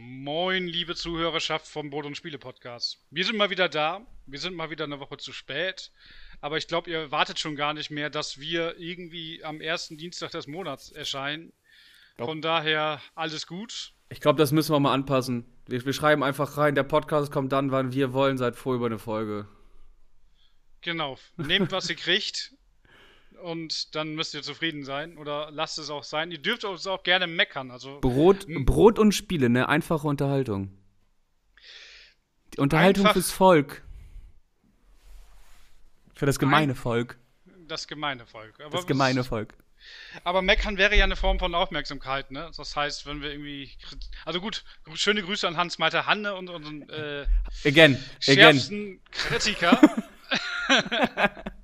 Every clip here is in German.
Moin, liebe Zuhörerschaft vom Brot und Spiele Podcast. Wir sind mal wieder da. Wir sind mal wieder eine Woche zu spät. Aber ich glaube, ihr wartet schon gar nicht mehr, dass wir irgendwie am ersten Dienstag des Monats erscheinen. Von daher alles gut. Ich glaube, das müssen wir mal anpassen. Wir, wir, schreiben einfach rein, der Podcast kommt dann, wann wir wollen, seit vor über eine Folge. Genau. Nehmt, was ihr kriegt. Und dann müsst ihr zufrieden sein. Oder lasst es auch sein. Ihr dürft uns auch gerne meckern. Also, Brot, Brot und Spiele, ne? Einfache Unterhaltung. Die Unterhaltung Einfach fürs Volk. Für das gemeine Volk. Das gemeine Volk. Aber das gemeine Volk. Aber meckern wäre ja eine Form von Aufmerksamkeit, ne? Das heißt, wenn wir irgendwie. Also gut, schöne Grüße an Hans-Malte Hanne und unseren äh, again, schärfsten again. Kritiker.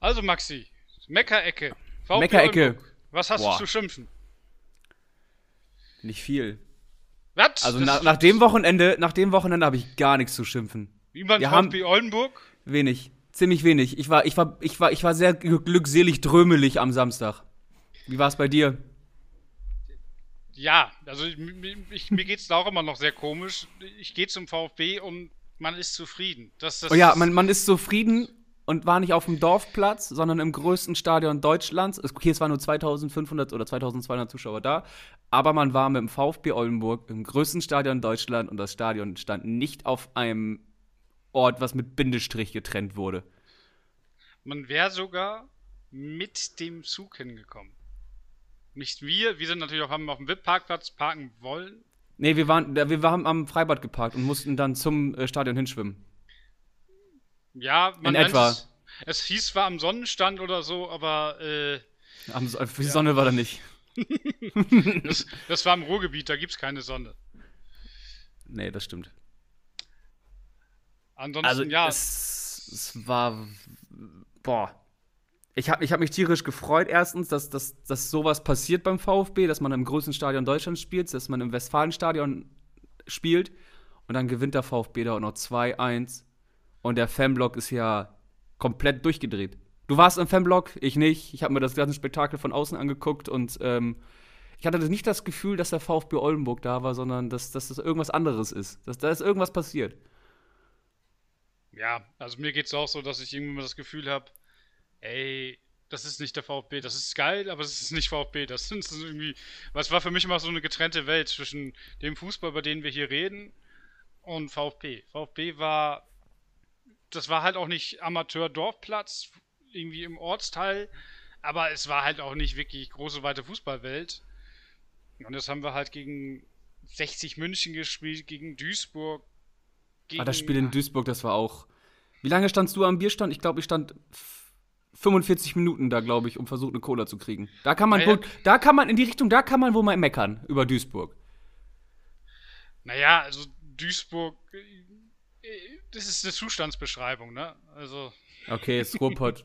also Maxi, Meckerecke. Meckerecke. Was hast Boah. du zu schimpfen? Nicht viel. Was? Also nach, nach dem Wochenende, nach dem Wochenende habe ich gar nichts zu schimpfen. Wie beim VfB Oldenburg? Wenig. Ziemlich wenig. Ich war, ich war, ich war, ich war sehr glückselig drömelig am Samstag. Wie war es bei dir? Ja, also ich, ich, mir geht es auch immer noch sehr komisch. Ich gehe zum VfB und man ist zufrieden. Das, das oh ja, man, man ist zufrieden und war nicht auf dem Dorfplatz, sondern im größten Stadion Deutschlands. Okay, es waren nur 2500 oder 2200 Zuschauer da, aber man war mit dem VfB Oldenburg im größten Stadion Deutschland und das Stadion stand nicht auf einem Ort, was mit Bindestrich getrennt wurde. Man wäre sogar mit dem Zug hingekommen. Nicht wir, wir sind natürlich auch haben auf dem VIP-Parkplatz parken wollen. Nee, wir waren, wir waren am Freibad geparkt und mussten dann zum äh, Stadion hinschwimmen. Ja, man In etwa. Es, es, hieß zwar am Sonnenstand oder so, aber äh, am, die ja. Sonne war da nicht. das, das, war im Ruhrgebiet, da gibt es keine Sonne. Nee, das stimmt. Ansonsten, also, ja. Es, es war. Boah. Ich habe ich hab mich tierisch gefreut, erstens, dass, dass, dass sowas passiert beim VfB, dass man im größten Stadion Deutschlands spielt, dass man im Westfalenstadion spielt und dann gewinnt der VfB da auch noch 2-1 und der Fanblock ist ja komplett durchgedreht. Du warst im Fanblock, ich nicht. Ich habe mir das ganze Spektakel von außen angeguckt und ähm, ich hatte nicht das Gefühl, dass der VfB Oldenburg da war, sondern dass, dass das irgendwas anderes ist. Dass da ist irgendwas passiert. Ja, also mir geht es auch so, dass ich irgendwie mal das Gefühl habe, ey, das ist nicht der VfB, das ist geil, aber es ist nicht VfB. Das sind irgendwie, was war für mich immer so eine getrennte Welt zwischen dem Fußball, über den wir hier reden, und VfB. VfB war, das war halt auch nicht Amateur-Dorfplatz, irgendwie im Ortsteil, aber es war halt auch nicht wirklich große, weite Fußballwelt. Und das haben wir halt gegen 60 München gespielt, gegen Duisburg, gegen, ah, das Spiel in Duisburg, das war auch. Wie lange standst du am Bierstand? Ich glaube, ich stand 45 Minuten da, glaube ich, um versucht, eine Cola zu kriegen. Da kann man, naja, wohl, da kann man in die Richtung, da kann man wohl mal meckern über Duisburg. Naja, also Duisburg, das ist eine Zustandsbeschreibung, ne? Also. Okay, ist Ruhrpott.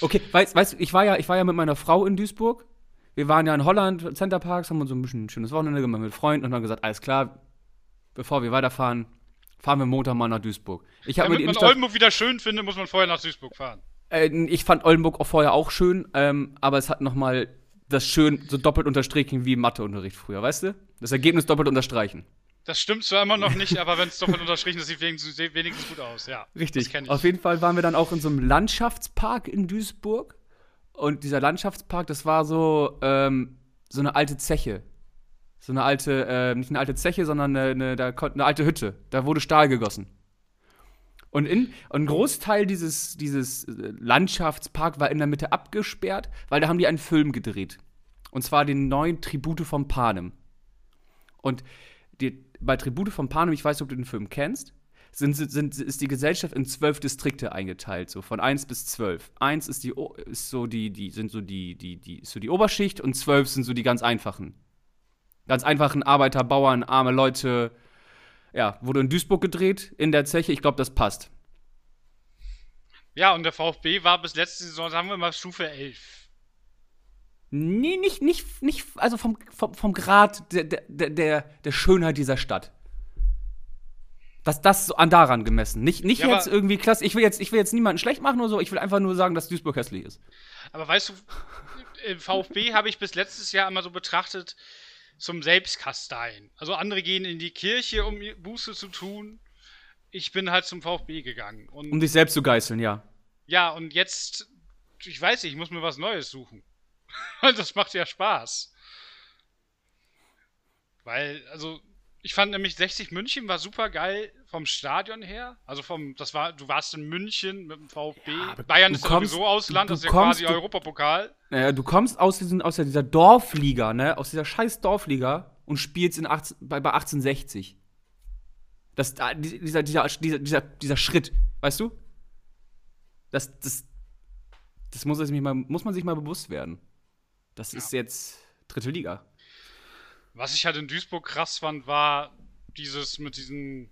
okay, weißt du, ich war ja, ich war ja mit meiner Frau in Duisburg. Wir waren ja in Holland, Centerparks, haben uns so ein bisschen ein schönes Wochenende gemacht mit Freunden und haben gesagt, alles klar, bevor wir weiterfahren, fahren wir Montag mal nach Duisburg. Ich Damit mir man Oldenburg wieder schön findet, muss man vorher nach Duisburg fahren. Äh, ich fand Oldenburg auch vorher auch schön, ähm, aber es hat noch mal das schön so doppelt unterstrichen wie Matheunterricht früher, weißt du? Das Ergebnis doppelt unterstreichen. Das stimmt zwar immer noch nicht, aber wenn es doppelt unterstrichen ist, sieht wenigstens, wenigstens gut aus, ja. Richtig. Auf jeden Fall waren wir dann auch in so einem Landschaftspark in Duisburg. Und dieser Landschaftspark, das war so, ähm, so eine alte Zeche. So eine alte, äh, nicht eine alte Zeche, sondern eine, eine, eine alte Hütte. Da wurde Stahl gegossen. Und, in, ein Großteil dieses, dieses äh, Landschaftspark war in der Mitte abgesperrt, weil da haben die einen Film gedreht. Und zwar den neuen Tribute von Panem. Und die, bei Tribute von Panem, ich weiß nicht, ob du den Film kennst, sind, sind, ist die Gesellschaft in zwölf Distrikte eingeteilt, so von eins bis zwölf. Eins ist die ist so die, die, sind so die, die, die, ist so die Oberschicht und zwölf sind so die ganz einfachen Ganz einfachen Arbeiter, Bauern, arme Leute. Ja, wurde in Duisburg gedreht, in der Zeche. Ich glaube, das passt. Ja, und der VfB war bis letzte Saison, sagen wir mal, Stufe 11. Nee, nicht, nicht, nicht also vom, vom, vom Grad der, der, der, der Schönheit dieser Stadt. Das, das an daran gemessen. Nicht, nicht ja, jetzt irgendwie klasse. Ich will jetzt, ich will jetzt niemanden schlecht machen oder so. Ich will einfach nur sagen, dass Duisburg hässlich ist. Aber weißt du, im VfB habe ich bis letztes Jahr immer so betrachtet, zum Selbstkasteien. Also andere gehen in die Kirche, um Buße zu tun. Ich bin halt zum VfB gegangen. Um dich selbst zu geißeln, ja. Ja, und jetzt, ich weiß nicht, ich muss mir was Neues suchen. das macht ja Spaß. Weil, also, ich fand nämlich 60 München war super geil vom Stadion her. Also vom, das war, du warst in München mit dem VfB. Ja, Bayern ist kommst, sowieso Ausland, das ist ja kommst, quasi du, Europapokal. Naja, du kommst aus, diesen, aus dieser Dorfliga, ne? Aus dieser scheiß Dorfliga und spielst in 18, bei, bei 1860. Das, dieser, dieser, dieser, dieser, dieser Schritt, weißt du? Das, das, das muss, mal, muss man sich mal bewusst werden. Das ja. ist jetzt dritte Liga. Was ich halt in Duisburg krass fand, war dieses mit diesem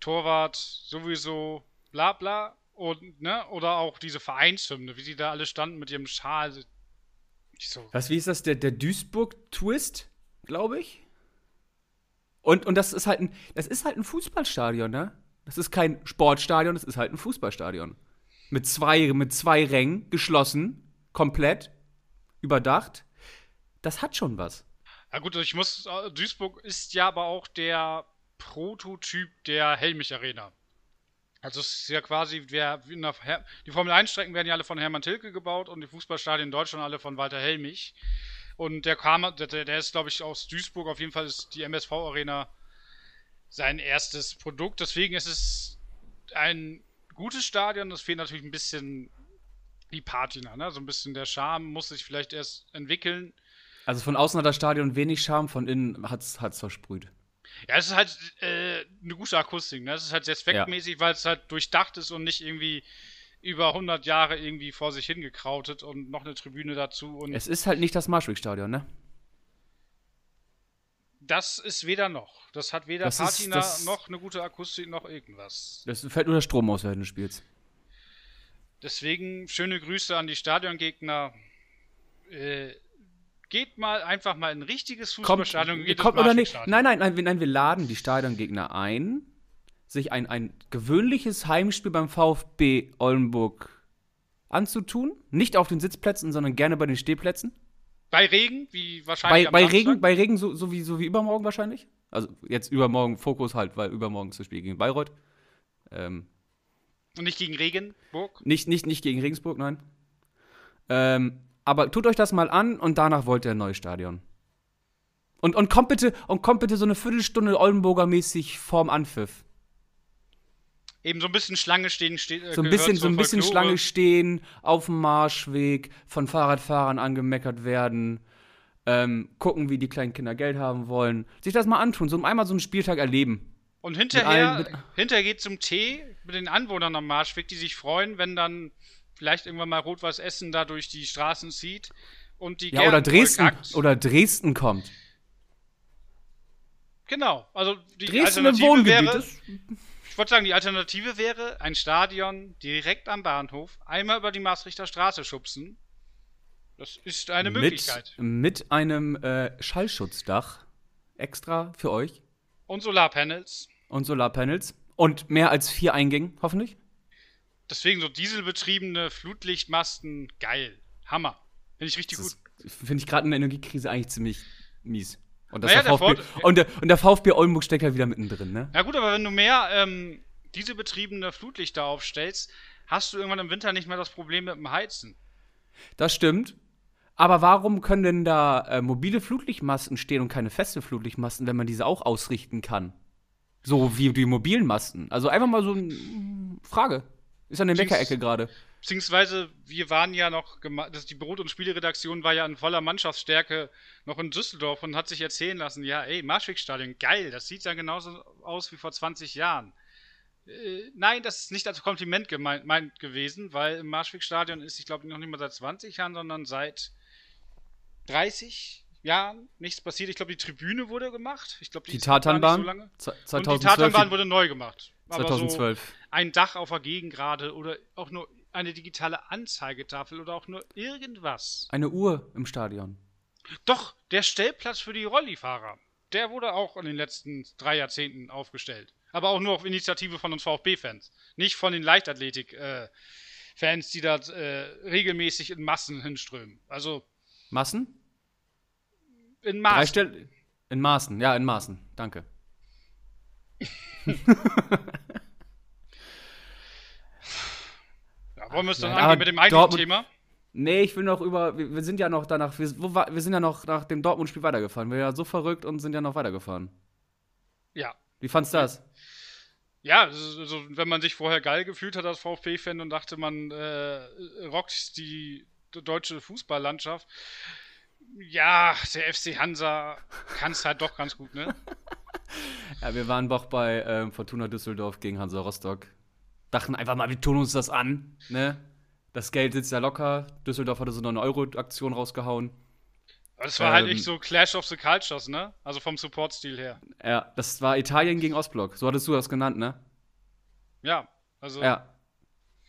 Torwart sowieso bla bla und, ne, oder auch diese Vereinshymne, wie die da alle standen mit ihrem Schal. So. Was, wie ist das? Der, der Duisburg-Twist, glaube ich? Und, und das ist halt ein, das ist halt ein Fußballstadion, ne? Das ist kein Sportstadion, das ist halt ein Fußballstadion. Mit zwei, mit zwei Rängen, geschlossen, komplett, überdacht. Das hat schon was. Ja gut, ich muss, äh, Duisburg ist ja aber auch der Prototyp der Helmich Arena. Also es ist ja quasi, der, die Formel 1 Strecken werden ja alle von Hermann Tilke gebaut und die Fußballstadien in Deutschland alle von Walter Helmich. Und der kam, der, der ist glaube ich aus Duisburg, auf jeden Fall ist die MSV Arena sein erstes Produkt. Deswegen ist es ein gutes Stadion, das fehlt natürlich ein bisschen die Patina, ne? So ein bisschen der Charme muss sich vielleicht erst entwickeln. Also von außen hat das Stadion wenig Charme, von innen hat es versprüht. Ja, es ist halt äh, eine gute Akustik. Ne? Es ist halt sehr zweckmäßig, ja. weil es halt durchdacht ist und nicht irgendwie über 100 Jahre irgendwie vor sich hingekrautet und noch eine Tribüne dazu. Und es ist halt nicht das Marschweg-Stadion, ne? Das ist weder noch. Das hat weder das Patina ist, noch eine gute Akustik noch irgendwas. Das fällt nur der Strom aus, wenn du spielst. Deswegen schöne Grüße an die Stadiongegner. Äh, geht mal einfach mal in ein richtiges Fußballstadion. Kommt, kommt oder nicht? Nein, nein, nein, nein, wir laden die Stadiongegner ein, sich ein, ein gewöhnliches Heimspiel beim VfB Oldenburg anzutun. Nicht auf den Sitzplätzen, sondern gerne bei den Stehplätzen. Bei Regen, wie wahrscheinlich. Bei, bei Regen, bei Regen so, so, wie, so wie übermorgen wahrscheinlich. Also jetzt übermorgen Fokus halt, weil übermorgen ist das Spiel gegen Bayreuth. Ähm, Und nicht gegen Regenburg? Nicht, nicht, nicht gegen Regensburg, nein. Ähm, aber tut euch das mal an und danach wollt ihr ein neues Stadion. Und, und kommt bitte, und kommt bitte so eine Viertelstunde Oldenburger mäßig vorm Anpfiff. Eben so ein bisschen Schlange stehen, steht. Äh, so ein bisschen, so ein bisschen Schlange stehen, auf dem Marschweg, von Fahrradfahrern angemeckert werden, ähm, gucken, wie die kleinen Kinder Geld haben wollen. Sich das mal antun, so einmal so einen Spieltag erleben. Und hinterher, mit allen, mit hinterher geht zum Tee mit den Anwohnern am Marschweg, die sich freuen, wenn dann vielleicht irgendwann mal Rot-Weiß Essen da durch die Straßen zieht und die Ja, oder Dresden, oder Dresden kommt. Genau, also die Dresden Alternative im wäre, ich wollte sagen, die Alternative wäre ein Stadion direkt am Bahnhof, einmal über die Maastrichter Straße schubsen. Das ist eine mit, Möglichkeit. Mit einem äh, Schallschutzdach extra für euch. Und Solarpanels. Und Solarpanels. Und mehr als vier Eingängen, hoffentlich. Deswegen so dieselbetriebene Flutlichtmasten, geil. Hammer. Finde ich richtig das gut. Finde ich gerade in der Energiekrise eigentlich ziemlich mies. Und, das naja, der VfB, der und, der, und der VfB Oldenburg steckt ja wieder mittendrin, ne? Ja gut, aber wenn du mehr ähm, dieselbetriebene Flutlichter aufstellst, hast du irgendwann im Winter nicht mehr das Problem mit dem Heizen. Das stimmt. Aber warum können denn da äh, mobile Flutlichtmasten stehen und keine feste Flutlichtmasten, wenn man diese auch ausrichten kann? So wie die mobilen Masten. Also einfach mal so eine Frage. Ist an der Meckerecke gerade. Beziehungsweise, wir waren ja noch, das, die Brot- und Spieleredaktion war ja in voller Mannschaftsstärke noch in Düsseldorf und hat sich erzählen lassen, ja, ey, Marschwegstadion, geil, das sieht ja genauso aus wie vor 20 Jahren. Äh, nein, das ist nicht als Kompliment gemeint, gewesen, weil im Marschwegstadion ist, ich glaube, noch nicht mal seit 20 Jahren, sondern seit 30 Jahren nichts passiert. Ich glaube, die Tribüne wurde gemacht. Ich glaube, die, die Tatanbahn. So lange. 2012, und die Tatanbahn wurde neu gemacht. 2012. So ein Dach auf der Gegengrade oder auch nur eine digitale Anzeigetafel oder auch nur irgendwas. Eine Uhr im Stadion. Doch, der Stellplatz für die Rollifahrer. Der wurde auch in den letzten drei Jahrzehnten aufgestellt. Aber auch nur auf Initiative von uns VfB-Fans. Nicht von den Leichtathletik-Fans, die da äh, regelmäßig in Massen hinströmen. Also. Massen? In Maßen. In Maßen, ja, in Maßen. Danke. Ja, wollen wir es dann Ja, angehen mit dem eigentlichen Dortmund- Thema? Nee, ich will noch über. Wir, wir sind ja noch danach. Wir, war, wir sind ja noch nach dem Dortmund-Spiel weitergefahren. Wir sind ja so verrückt und sind ja noch weitergefahren. Ja. Wie fandst du das? Ja, also, wenn man sich vorher geil gefühlt hat als VfB-Fan und dachte, man äh, rockt die deutsche Fußballlandschaft. Ja, der FC Hansa kann es halt doch ganz gut, ne? Ja, wir waren doch bei ähm, Fortuna Düsseldorf gegen Hansa Rostock. Dachten einfach mal, wir tun uns das an, ne? Das Geld sitzt ja locker. Düsseldorf hatte so eine 9-Euro-Aktion rausgehauen. Aber das war halt Ähm. echt so Clash of the Cultures, ne? Also vom Support-Stil her. Ja, das war Italien gegen Ostblock. So hattest du das genannt, ne? Ja, also Ja.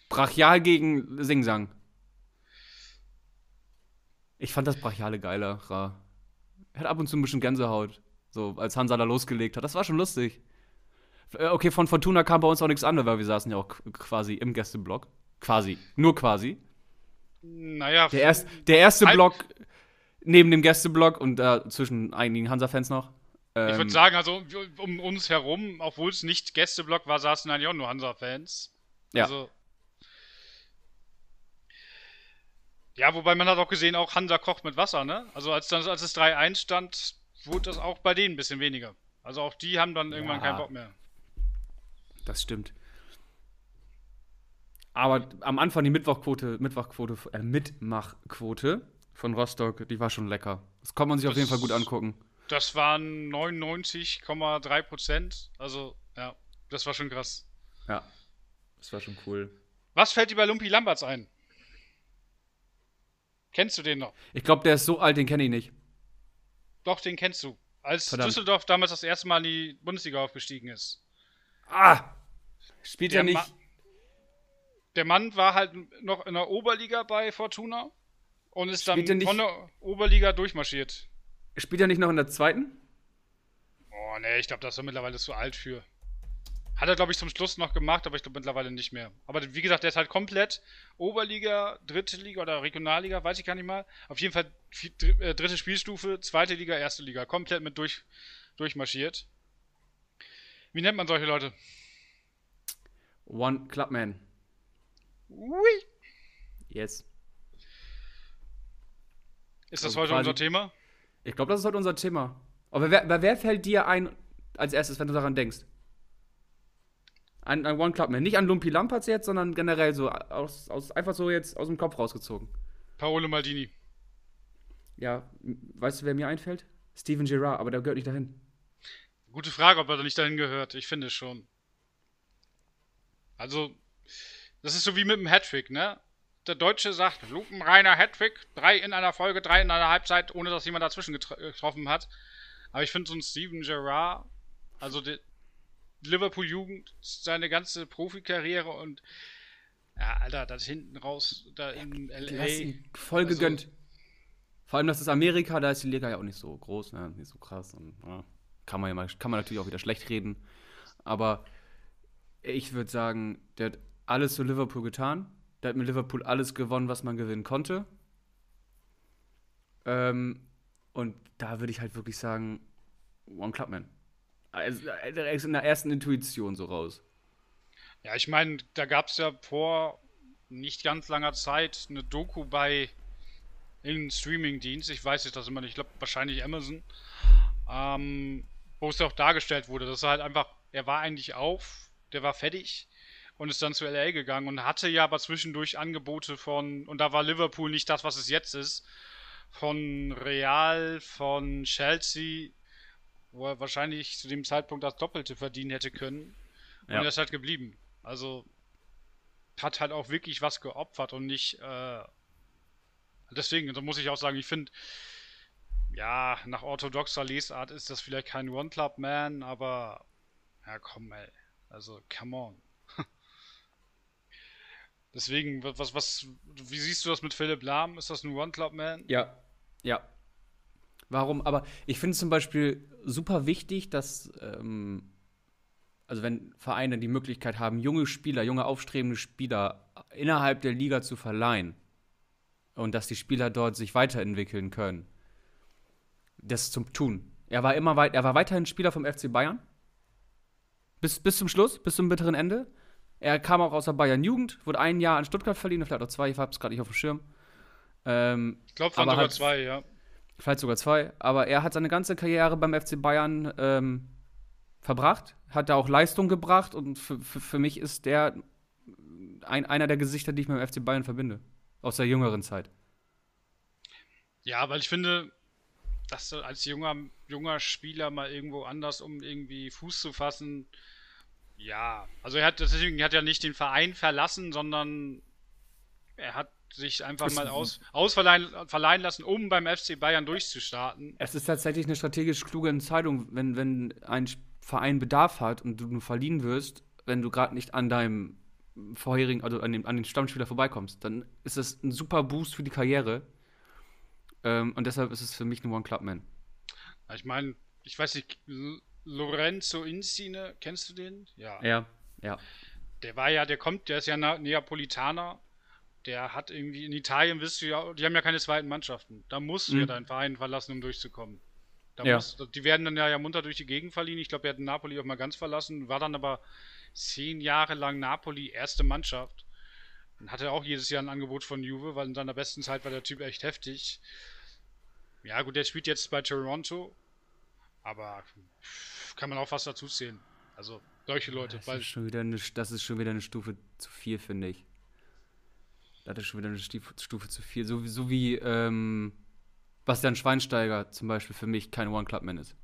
Brachial gegen Singsang. Ich fand das Brachiale geiler. Ra. Er hat ab und zu ein bisschen Gänsehaut. So, als Hansa da losgelegt hat. Das war schon lustig. Äh, Okay, von Fortuna kam bei uns auch nichts an, weil wir saßen ja auch quasi im Gästeblock. Quasi. Nur quasi. naja, Der, erst, der erste Block neben dem Gästeblock und äh, zwischen einigen Hansa-Fans noch. Ähm, ich würde sagen, also um uns herum, obwohl es nicht Gästeblock war, saßen eigentlich auch nur Hansa-Fans. Ja. Also, ja, wobei man hat auch gesehen, auch Hansa kocht mit Wasser, ne? Also als, dann, als es 3-1 stand, wurde das auch bei denen ein bisschen weniger. Also auch die haben dann irgendwann Ja. keinen Bock mehr. Das stimmt. Aber am Anfang die Mittwochquote, Mittwochquote, äh, Mitmachquote von Rostock, die war schon lecker. Das kann man sich auf Das- jeden Fall gut angucken. Das waren 99,3 Prozent. Also, ja, das war schon krass. Ja. Das war schon cool. Was fällt dir bei Lumpi Lamberts ein? Kennst du den noch? Ich glaube, der ist so alt, den kenne ich nicht. Doch, den kennst du. Als Verdammt. Düsseldorf damals das erste Mal in die Bundesliga aufgestiegen ist. Ah! Spielt Der er nicht. Ma- Der Mann war halt noch in der Oberliga bei Fortuna und ist dann Spielt nicht- von der Oberliga durchmarschiert. Spielt er nicht noch in der zweiten? Oh, ne, ich glaube, das ist er mittlerweile zu alt für. Hat er, glaube ich, zum Schluss noch gemacht, aber ich glaube mittlerweile nicht mehr. Aber wie gesagt, der ist halt komplett Oberliga, dritte Liga oder Regionalliga, weiß ich gar nicht mal. Auf jeden Fall äh, dritte Spielstufe, zweite Liga, erste Liga. Komplett mit durch, durchmarschiert. Wie nennt man solche Leute? One Clubman. Ui. Yes. Ist das Also heute quasi- unser Thema? Ich glaube, das ist heute unser Thema. Aber wer, wer fällt dir ein als erstes, wenn du daran denkst? Ein, ein One Clubman. Nicht an Lumpi Lamperts jetzt, sondern generell so aus, aus, einfach so jetzt aus dem Kopf rausgezogen. Paolo Maldini. Ja, weißt du, wer mir einfällt? Steven Gerrard, aber der gehört nicht dahin. Gute Frage, ob er da nicht dahin gehört. Ich finde schon. Also, das ist so wie mit dem Hattrick, ne? Der Deutsche sagt, lupenreiner Hattrick, drei in einer Folge, drei in einer Halbzeit, ohne dass jemand dazwischen getro getroffen hat. Aber ich finde so ein Steven Gerrard, also die Liverpool-Jugend, seine ganze Profikarriere und ja, Alter, das hinten raus, da in L.A. voll also- gegönnt. Vor allem, das ist Amerika, da ist die Liga ja auch nicht so groß, ne? nicht so krass. Und, ja, kann, man ja mal, kann man natürlich auch wieder schlecht reden. Aber ich würde sagen, der hat alles für Liverpool getan. Der hat mit Liverpool alles gewonnen, was man gewinnen konnte. Ähm, und da würde ich halt wirklich sagen, One Clubman. Also, ist in der ersten Intuition so raus. Ja, ich meine, da gab es ja vor nicht ganz langer Zeit eine Doku bei irgendeinem Streamingdienst. Ich weiß nicht, das immer nicht. Ich glaube, wahrscheinlich Amazon. Ähm, wo es ja auch dargestellt wurde, dass er halt einfach, er war eigentlich auf, der war fertig und ist dann zu LA gegangen und hatte ja aber zwischendurch Angebote von, und da war Liverpool nicht das, was es jetzt ist, von Real, von Chelsea, wo er wahrscheinlich zu dem Zeitpunkt das Doppelte verdienen hätte können. Und Ja. er ist halt geblieben. Also hat halt auch wirklich was geopfert und nicht. Äh, deswegen, da muss ich auch sagen, ich finde, ja, nach orthodoxer Lesart ist das vielleicht kein One-Club-Man, aber ja, komm, ey. Also, come on. Deswegen, wa- was, was, wie siehst du das mit Philipp Lahm? Ist das ein One-Club-Man? Ja, ja. Warum? Aber ich finde es zum Beispiel super wichtig, dass, ähm, also wenn Vereine die Möglichkeit haben, junge Spieler, junge aufstrebende Spieler innerhalb der Liga zu verleihen und dass die Spieler dort sich weiterentwickeln können, das zu tun. Er war immer weit, er war weiterhin Spieler vom FC Bayern. Bis, bis zum Schluss, bis zum bitteren Ende. Er kam auch aus der Bayern Jugend, wurde ein Jahr an Stuttgart verliehen, vielleicht auch zwei, ich habe es gerade nicht auf dem Schirm. Ähm, ich glaube, sogar halt, zwei, ja. Vielleicht sogar zwei. Aber er hat seine ganze Karriere beim FC Bayern ähm, verbracht, hat da auch Leistung gebracht und für, für, für mich ist der ein, einer der Gesichter, die ich mit dem FC Bayern verbinde. Aus der jüngeren Zeit. Ja, weil ich finde, dass du als junger, junger Spieler mal irgendwo anders, um irgendwie Fuß zu fassen, ja, also er hat deswegen hat ja nicht den Verein verlassen, sondern er hat sich einfach mal aus, ausverleihen verleihen lassen, um beim FC Bayern durchzustarten. Es ist tatsächlich eine strategisch kluge Entscheidung, wenn, wenn ein Verein Bedarf hat und du nur verliehen wirst, wenn du gerade nicht an deinem vorherigen, also an, dem, an den Stammspieler vorbeikommst, dann ist das ein super Boost für die Karriere. Ähm, und deshalb ist es für mich ein One-Club-Man. Ich meine, ich weiß nicht, Lorenzo Insigne, kennst du den? Ja. Ja, ja. Der war ja, der kommt, der ist ja Neapolitaner. Der hat irgendwie in Italien, wisst du ja, die haben ja keine zweiten Mannschaften. Da musst du mhm. ja deinen Verein verlassen, um durchzukommen. Ja. Muss, die werden dann ja, ja munter durch die Gegend verliehen. Ich glaube, er hat Napoli auch mal ganz verlassen, war dann aber zehn Jahre lang Napoli erste Mannschaft. Und hatte auch jedes Jahr ein Angebot von Juve, weil in seiner besten Zeit war der Typ echt heftig. Ja, gut, der spielt jetzt bei Toronto, aber kann man auch was dazu zählen. Also, solche Leute. Das, ist, schon wieder eine, das ist schon wieder eine Stufe zu viel, finde ich. Das ist schon wieder eine Stufe zu viel. So, so wie ähm, Bastian Schweinsteiger zum Beispiel für mich kein One-Club-Man ist.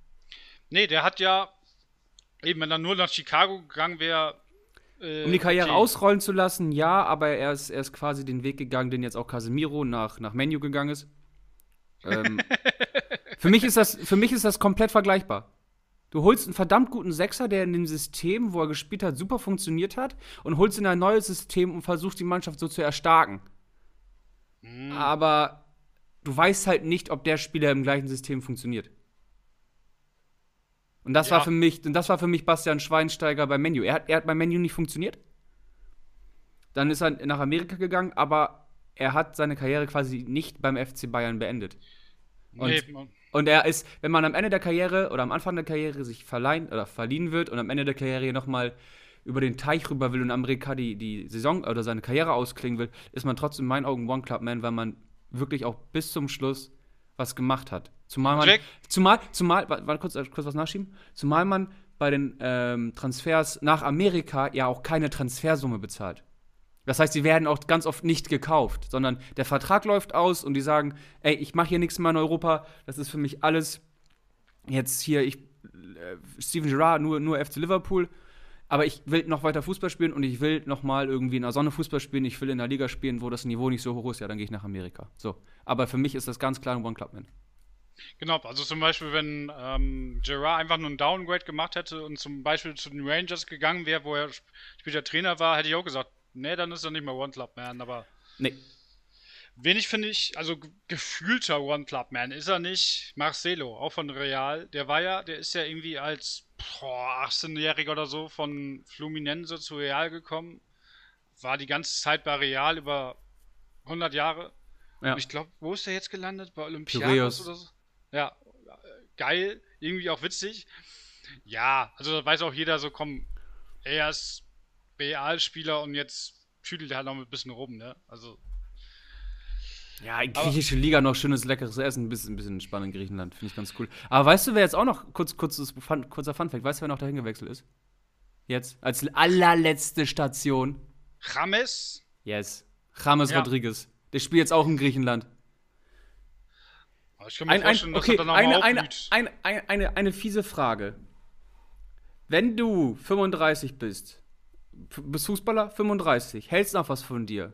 Nee, der hat ja, eben wenn er nur nach Chicago gegangen wäre. Äh, um die Karriere okay. ausrollen zu lassen, ja, aber er ist, er ist quasi den Weg gegangen, den jetzt auch Casemiro nach, nach Menu gegangen ist. Ähm, für, mich ist das, für mich ist das komplett vergleichbar. Du holst einen verdammt guten Sechser, der in dem System, wo er gespielt hat, super funktioniert hat, und holst in ein neues System und versuchst die Mannschaft so zu erstarken. Mhm. Aber du weißt halt nicht, ob der Spieler im gleichen System funktioniert. Und das ja. war für mich, und das war für mich Bastian Schweinsteiger beim Menu. Er hat, er hat beim Menu nicht funktioniert. Dann ist er nach Amerika gegangen, aber er hat seine Karriere quasi nicht beim FC Bayern beendet. Und nee, und er ist, wenn man am Ende der Karriere oder am Anfang der Karriere sich verleihen oder verliehen wird und am Ende der Karriere nochmal über den Teich rüber will und Amerika die, die Saison oder seine Karriere ausklingen will, ist man trotzdem in meinen Augen One Club Man, weil man wirklich auch bis zum Schluss was gemacht hat. Zumal man, Jack. zumal, zumal, warte, kurz, kurz was nachschieben, zumal man bei den ähm, Transfers nach Amerika ja auch keine Transfersumme bezahlt. Das heißt, sie werden auch ganz oft nicht gekauft, sondern der Vertrag läuft aus und die sagen, ey, ich mache hier nichts mehr in Europa, das ist für mich alles jetzt hier, ich, äh, Steven Gerrard, nur, nur FC Liverpool, aber ich will noch weiter Fußball spielen und ich will noch mal irgendwie in der Sonne Fußball spielen, ich will in der Liga spielen, wo das Niveau nicht so hoch ist, ja, dann gehe ich nach Amerika. So, aber für mich ist das ganz klar ein One-Club-Man. Genau, also zum Beispiel, wenn ähm, Gerard einfach nur ein Downgrade gemacht hätte und zum Beispiel zu den Rangers gegangen wäre, wo er später Trainer war, hätte ich auch gesagt, Nee, dann ist er nicht mehr One Club Man, aber. Nee. Wenig finde ich, also gefühlter One Club Man ist er nicht. Marcelo, auch von Real. Der war ja, der ist ja irgendwie als 18-Jähriger oder so von Fluminense zu Real gekommen. War die ganze Zeit bei Real über 100 Jahre. Ja. Ich glaube, wo ist er jetzt gelandet? Bei Olympiakos oder so? Ja, geil, irgendwie auch witzig. Ja, also da weiß auch jeder so, komm, er ist Realspieler und jetzt schüttelt er halt noch ein bisschen rum, ne? Also. Ja, in griechische Liga noch schönes, leckeres Essen, ein bisschen, ein bisschen spannend in Griechenland, finde ich ganz cool. Aber weißt du, wer jetzt auch noch, kurz, kurzes Fun, kurzer Funfact, weißt du, wer noch dahin gewechselt ist? Jetzt, als allerletzte Station. James? Yes. James ja. Rodriguez. Der spielt jetzt auch in Griechenland. Ich kann mir ein, vorstellen, ein, okay, dass er dann eine, eine, eine, eine, eine, eine fiese Frage. Wenn du 35 bist bist Fußballer, 35, hältst noch was von dir.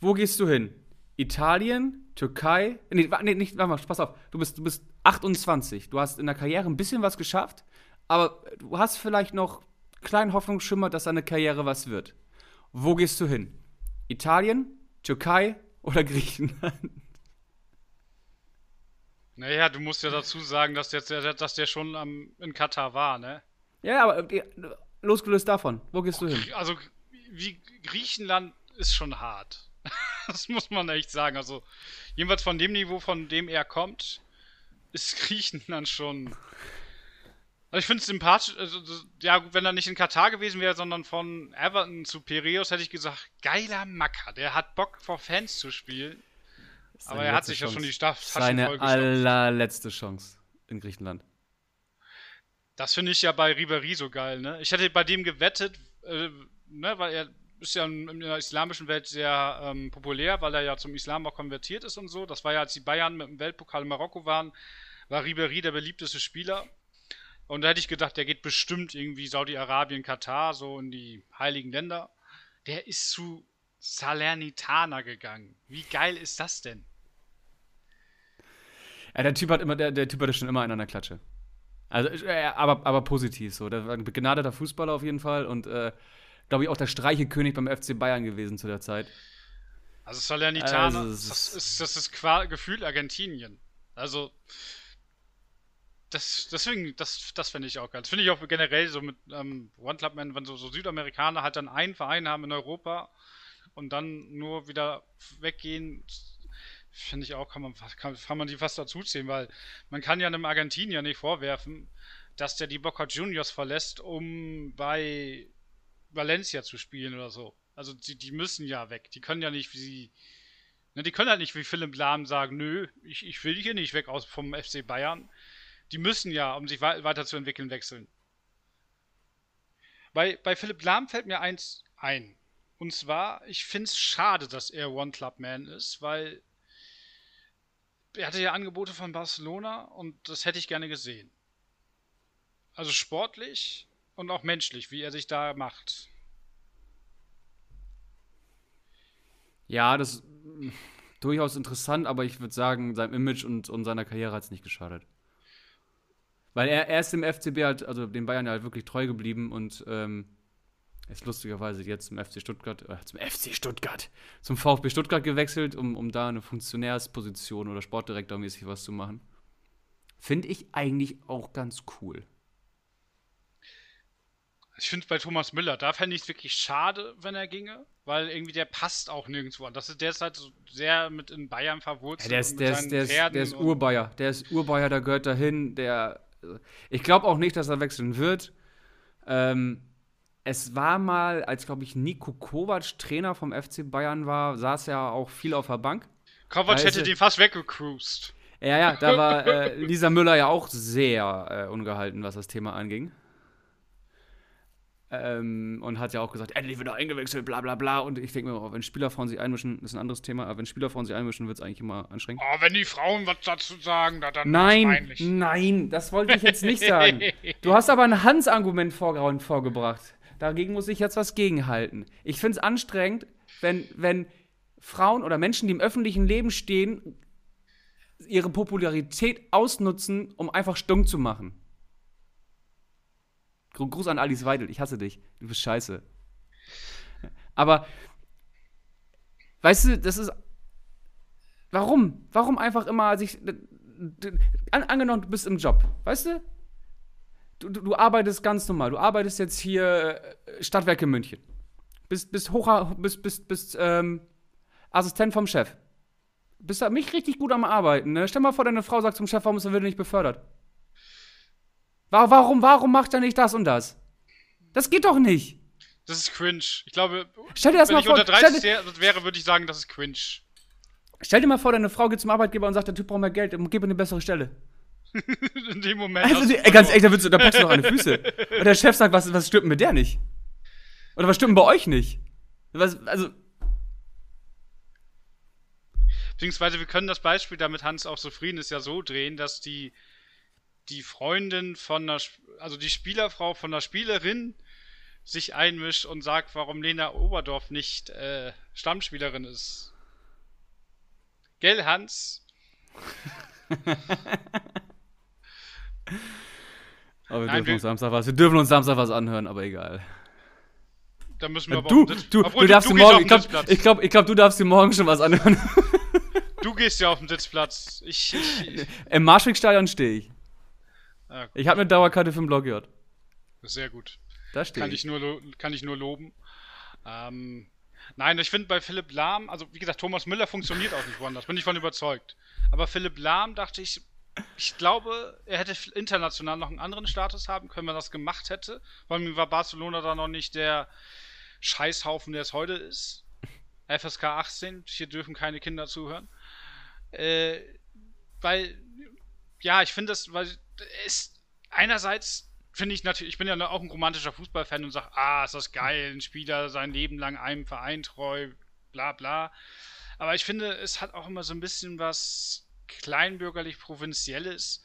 Wo gehst du hin? Italien, Türkei? Nee, nee nicht, warte mal, pass auf. Du bist, du bist 28. Du hast in der Karriere ein bisschen was geschafft, aber du hast vielleicht noch kleinen Hoffnungsschimmer, dass deine Karriere was wird. Wo gehst du hin? Italien, Türkei oder Griechenland? Naja, du musst ja dazu sagen, dass der, dass der schon am, in Katar war, ne? Ja, aber losgelöst davon, wo gehst du hin? Also, wie Griechenland ist schon hart. das muss man echt sagen. Also, jedenfalls von dem Niveau, von dem er kommt, ist Griechenland schon. Also ich finde es sympathisch, also, ja, wenn er nicht in Katar gewesen wäre, sondern von Everton zu Piraeus, hätte ich gesagt, geiler Macker, der hat Bock vor Fans zu spielen. Aber er hat sich ja schon die Staff Seine allerletzte Chance in Griechenland. Das finde ich ja bei Ribery so geil, ne? Ich hätte bei dem gewettet, äh, ne, weil er ist ja in, der islamischen Welt sehr ähm, populär, weil er ja zum Islam auch konvertiert ist und so. Das war ja, als die Bayern mit dem Weltpokal in Marokko waren, war Ribery der beliebteste Spieler. Und da hätte ich gedacht, der geht bestimmt irgendwie Saudi-Arabien, Katar, so in die heiligen Länder. Der ist zu Salernitana gegangen. Wie geil ist das denn? Ja, der Typ hat immer, der, der Typ hatte schon immer einen an der Klatsche. Also, äh, aber, aber positiv so. Der war ein begnadeter Fußballer auf jeden Fall und äh, glaube ich auch der Streichekönig beim FC Bayern gewesen zu der Zeit. Also Salernitana, also, das ist, das ist gefühlt Argentinien. Also, das, deswegen, das, das finde ich auch geil. Das finde ich auch generell so mit ähm, One Club Man, wenn so, so Südamerikaner halt dann einen Verein haben in Europa und dann nur wieder weggehen, finde ich auch, kann man, kann, kann man die fast dazu zählen, weil man kann ja einem Argentinier nicht vorwerfen, dass der die Boca Juniors verlässt, um bei Valencia zu spielen oder so. Also die, die müssen ja weg. Die können ja nicht wie sie. Ne, die können halt nicht wie Philipp Lahm sagen, nö, ich, ich will hier nicht weg aus vom FC Bayern die müssen ja, um sich weiterzuentwickeln, wechseln. Bei, bei Philipp Lahm fällt mir eins ein. Und zwar, ich finde es schade, dass er One-Club-Man ist, weil er hatte ja Angebote von Barcelona und das hätte ich gerne gesehen. Also sportlich und auch menschlich, wie er sich da macht. Ja, das ist durchaus interessant, aber ich würde sagen, seinem Image und, und seiner Karriere hat es nicht geschadet. Weil er, er ist dem FCB halt, also den Bayern halt wirklich treu geblieben und ähm, ist lustigerweise jetzt zum FC Stuttgart, äh, zum FC Stuttgart, zum VfB Stuttgart gewechselt, um, um da eine Funktionärsposition oder Sportdirektormäßig was zu machen. Finde ich eigentlich auch ganz cool. Ich finde bei Thomas Müller, da fände ich es wirklich schade, wenn er ginge, weil irgendwie der passt auch nirgendwo an. Das ist, der ist halt so sehr mit in Bayern verwurzelt. Ja, der ist, der ist, der ist, der ist Urbayer. Der ist Urbayer, der gehört dahin. Der ich glaube auch nicht, dass er wechseln wird. Ähm, es war mal, als glaube ich Nico Kovac Trainer vom FC Bayern war, saß er auch viel auf der Bank. Kovac hätte den fast weggecruised. Ja, ja, da war äh, Lisa Müller ja auch sehr äh, ungehalten, was das Thema anging. Ähm, und hat ja auch gesagt, endlich wieder eingewechselt, bla bla bla. Und ich denke mir, wenn Spielerfrauen sich einmischen, ist ein anderes Thema, aber wenn Spielerfrauen sich einmischen, wird es eigentlich immer anstrengend. Oh, wenn die Frauen was dazu sagen, dann Nein, nein, das wollte ich jetzt nicht sagen. Du hast aber ein Hans-Argument vor, vorgebracht. Dagegen muss ich jetzt was gegenhalten. Ich finde es anstrengend, wenn, wenn Frauen oder Menschen, die im öffentlichen Leben stehen, ihre Popularität ausnutzen, um einfach stumm zu machen. Gruß an Alice Weidel, ich hasse dich. Du bist scheiße. Aber, weißt du, das ist. Warum? Warum einfach immer sich. An, angenommen, du bist im Job, weißt du? Du, du, arbeitest ganz normal. Du arbeitest jetzt hier äh, Stadtwerke München. Bist, bist, hoch, bist, bist, bist ähm, Assistent vom Chef. Bist da mich richtig gut am Arbeiten. Ne? Stell mal vor, deine Frau sagt zum Chef, warum ist er nicht befördert? Warum, warum macht er nicht das und das? Das geht doch nicht. Das ist cringe. Ich glaube, stell dir das wenn mal ich vor, unter 30 wäre, würde ich sagen, das ist cringe. Stell dir mal vor, deine Frau geht zum Arbeitgeber und sagt, der Typ braucht mehr Geld, gib ihm eine bessere Stelle. In dem Moment. Also, die, ey, ganz ehrlich, da, willst du, da packst du doch an die Füße. Und der Chef sagt, was, was stimmt mit der nicht? Oder was stimmt bei euch nicht? Was, also. Beziehungsweise, wir können das Beispiel, damit Hans auch zufrieden ist, ja so drehen, dass die die Freundin von der, also die Spielerfrau von der Spielerin sich einmischt und sagt, warum Lena Oberdorf nicht äh, Stammspielerin ist. Gell, Hans? aber wir, Nein, dürfen wir, uns Samstag was, wir dürfen uns Samstag was anhören, aber egal. Da müssen wir aber du, du, du, darfst du morgen, ich glaube, ich glaub, ich glaub, du darfst dir morgen schon was anhören. du gehst ja auf den Sitzplatz. Ich, ich, ich. Im Marschwegstadion stehe ich. Ah, ich habe eine Dauerkarte für den Blog J. Sehr gut. Da steht. Kann ich nur, kann ich nur loben. Ähm, nein, ich finde bei Philipp Lahm, also wie gesagt, Thomas Müller funktioniert auch nicht woanders, bin ich von überzeugt. Aber Philipp Lahm dachte ich, ich glaube, er hätte international noch einen anderen Status haben können, wenn er das gemacht hätte. Vor allem war Barcelona da noch nicht der Scheißhaufen, der es heute ist. FSK 18, hier dürfen keine Kinder zuhören. Äh, weil, ja, ich finde das, weil es einerseits finde ich natürlich, ich bin ja auch ein romantischer Fußballfan und sage, ah, ist das geil, ein Spieler sein Leben lang einem Verein treu, bla bla. Aber ich finde, es hat auch immer so ein bisschen was kleinbürgerlich provinzielles.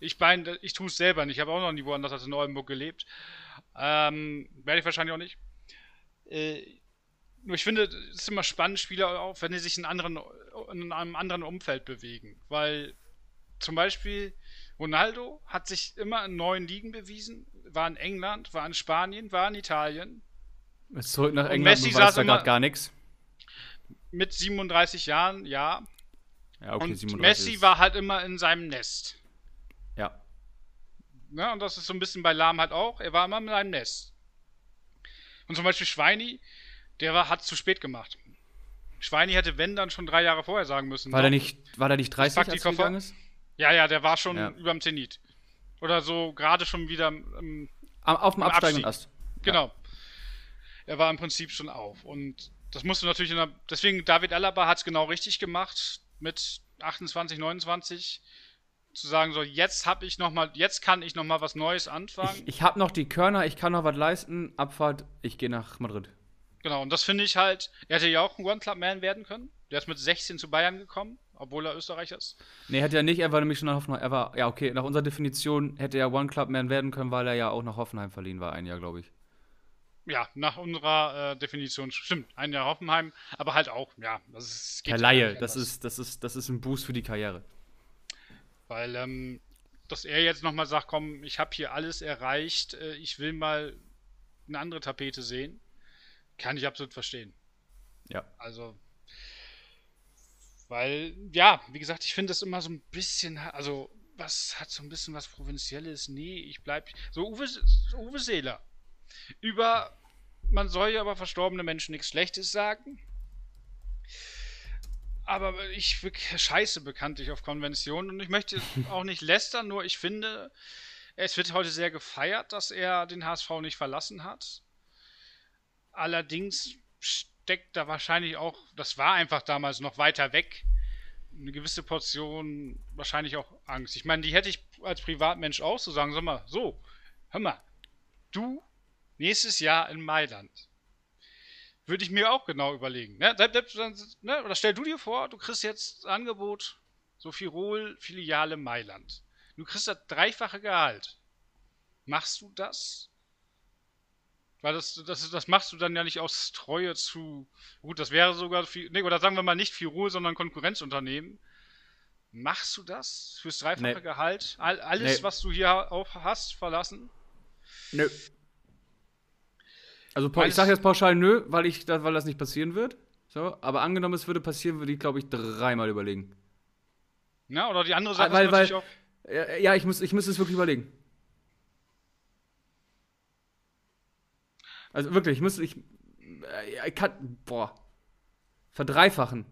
Ich meine, ich tue es selber nicht. Ich habe auch noch nie woanders als in Oldenburg gelebt. Ähm, werde ich wahrscheinlich auch nicht. Äh, nur ich finde, es ist immer spannend, Spieler auch, wenn sie sich in, anderen, in einem anderen Umfeld bewegen. Weil zum Beispiel Ronaldo hat sich immer in neuen Ligen bewiesen. War in England, war in Spanien, war in Italien. Ist zurück nach England, Messi beweist da gerade gar nichts. Mit 37 Jahren, ja. Ja, okay, und 37 Messi war halt immer in seinem Nest. Ja. ja. Und das ist so ein bisschen bei Lahm halt auch. Er war immer in seinem Nest. Und zum Beispiel Schweini, der war, hat zu spät gemacht. Schweini hätte, wenn, dann schon drei Jahre vorher sagen müssen. War der nicht, war der nicht 30, als er gegangen ist? Ja, ja, der war schon ja. überm Zenit. Oder so gerade schon wieder im, auf dem absteigenden Ast. Genau. Ja. Er war im Prinzip schon auf. Und das musste natürlich in der, deswegen David Alaba hat es genau richtig gemacht mit 28, 29 zu sagen, so jetzt habe ich noch mal, jetzt kann ich noch mal was Neues anfangen. Ich, ich habe noch die Körner, ich kann noch was leisten. Abfahrt, ich gehe nach Madrid. Genau, und das finde ich halt, er hätte ja auch ein One-Club-Man werden können. Der ist mit 16 zu Bayern gekommen, obwohl er Österreicher ist. Nee, hätte er nicht, er war nämlich schon nach Hoffenheim. Er war, ja, okay, nach unserer Definition hätte er One-Club-Man werden können, weil er ja auch nach Hoffenheim verliehen war, ein Jahr, glaube ich. Ja, nach unserer äh, Definition stimmt. Ein Jahr Hoffenheim, aber halt auch, ja. Das ist, Herr Laie, das ist, das, ist, das ist ein Boost für die Karriere. Weil, ähm, dass er jetzt nochmal sagt, komm, ich habe hier alles erreicht, äh, ich will mal eine andere Tapete sehen kann ich absolut verstehen. Ja. Also, weil, ja, wie gesagt, ich finde das immer so ein bisschen, also, was hat so ein bisschen was Provinzielles? Nee, ich bleib. So Uwe, so Uwe Seeler. Über, man soll ja aber verstorbene Menschen nichts Schlechtes sagen. Aber ich scheiße bekanntlich auf Konventionen und ich möchte auch nicht lästern, nur ich finde, es wird heute sehr gefeiert, dass er den HSV nicht verlassen hat. Allerdings steckt da wahrscheinlich auch, das war einfach damals noch weiter weg, eine gewisse Portion wahrscheinlich auch Angst. Ich meine, die hätte ich als Privatmensch auch so sagen, sag mal, so, hör mal, du nächstes Jahr in Mailand. Würde ich mir auch genau überlegen. Ne? ne? Oder stell du dir vor, du kriegst jetzt Angebot, so Firol, Filiale Mailand. Du kriegst das dreifache Gehalt. Machst du das? Weil das, das, das machst du dann ja nicht aus Treue zu. Gut, das wäre sogar. Nee, oder sagen wir mal nicht Firol, sondern Konkurrenzunternehmen. Machst du das fürs dreifache nee. Gehalt? All, alles, nee. was du hier auch hast, verlassen? Nö. Also ich sage jetzt pauschal nö, weil, ich, weil das nicht passieren wird. So, aber angenommen, es würde passieren, würde ich, glaube ich, dreimal überlegen. Ja, oder die andere Seite weil, ist natürlich weil, auch. Ja, ich muss, ich muss es wirklich überlegen. Also wirklich, ich muss, ich, äh, ich kann, boah, verdreifachen.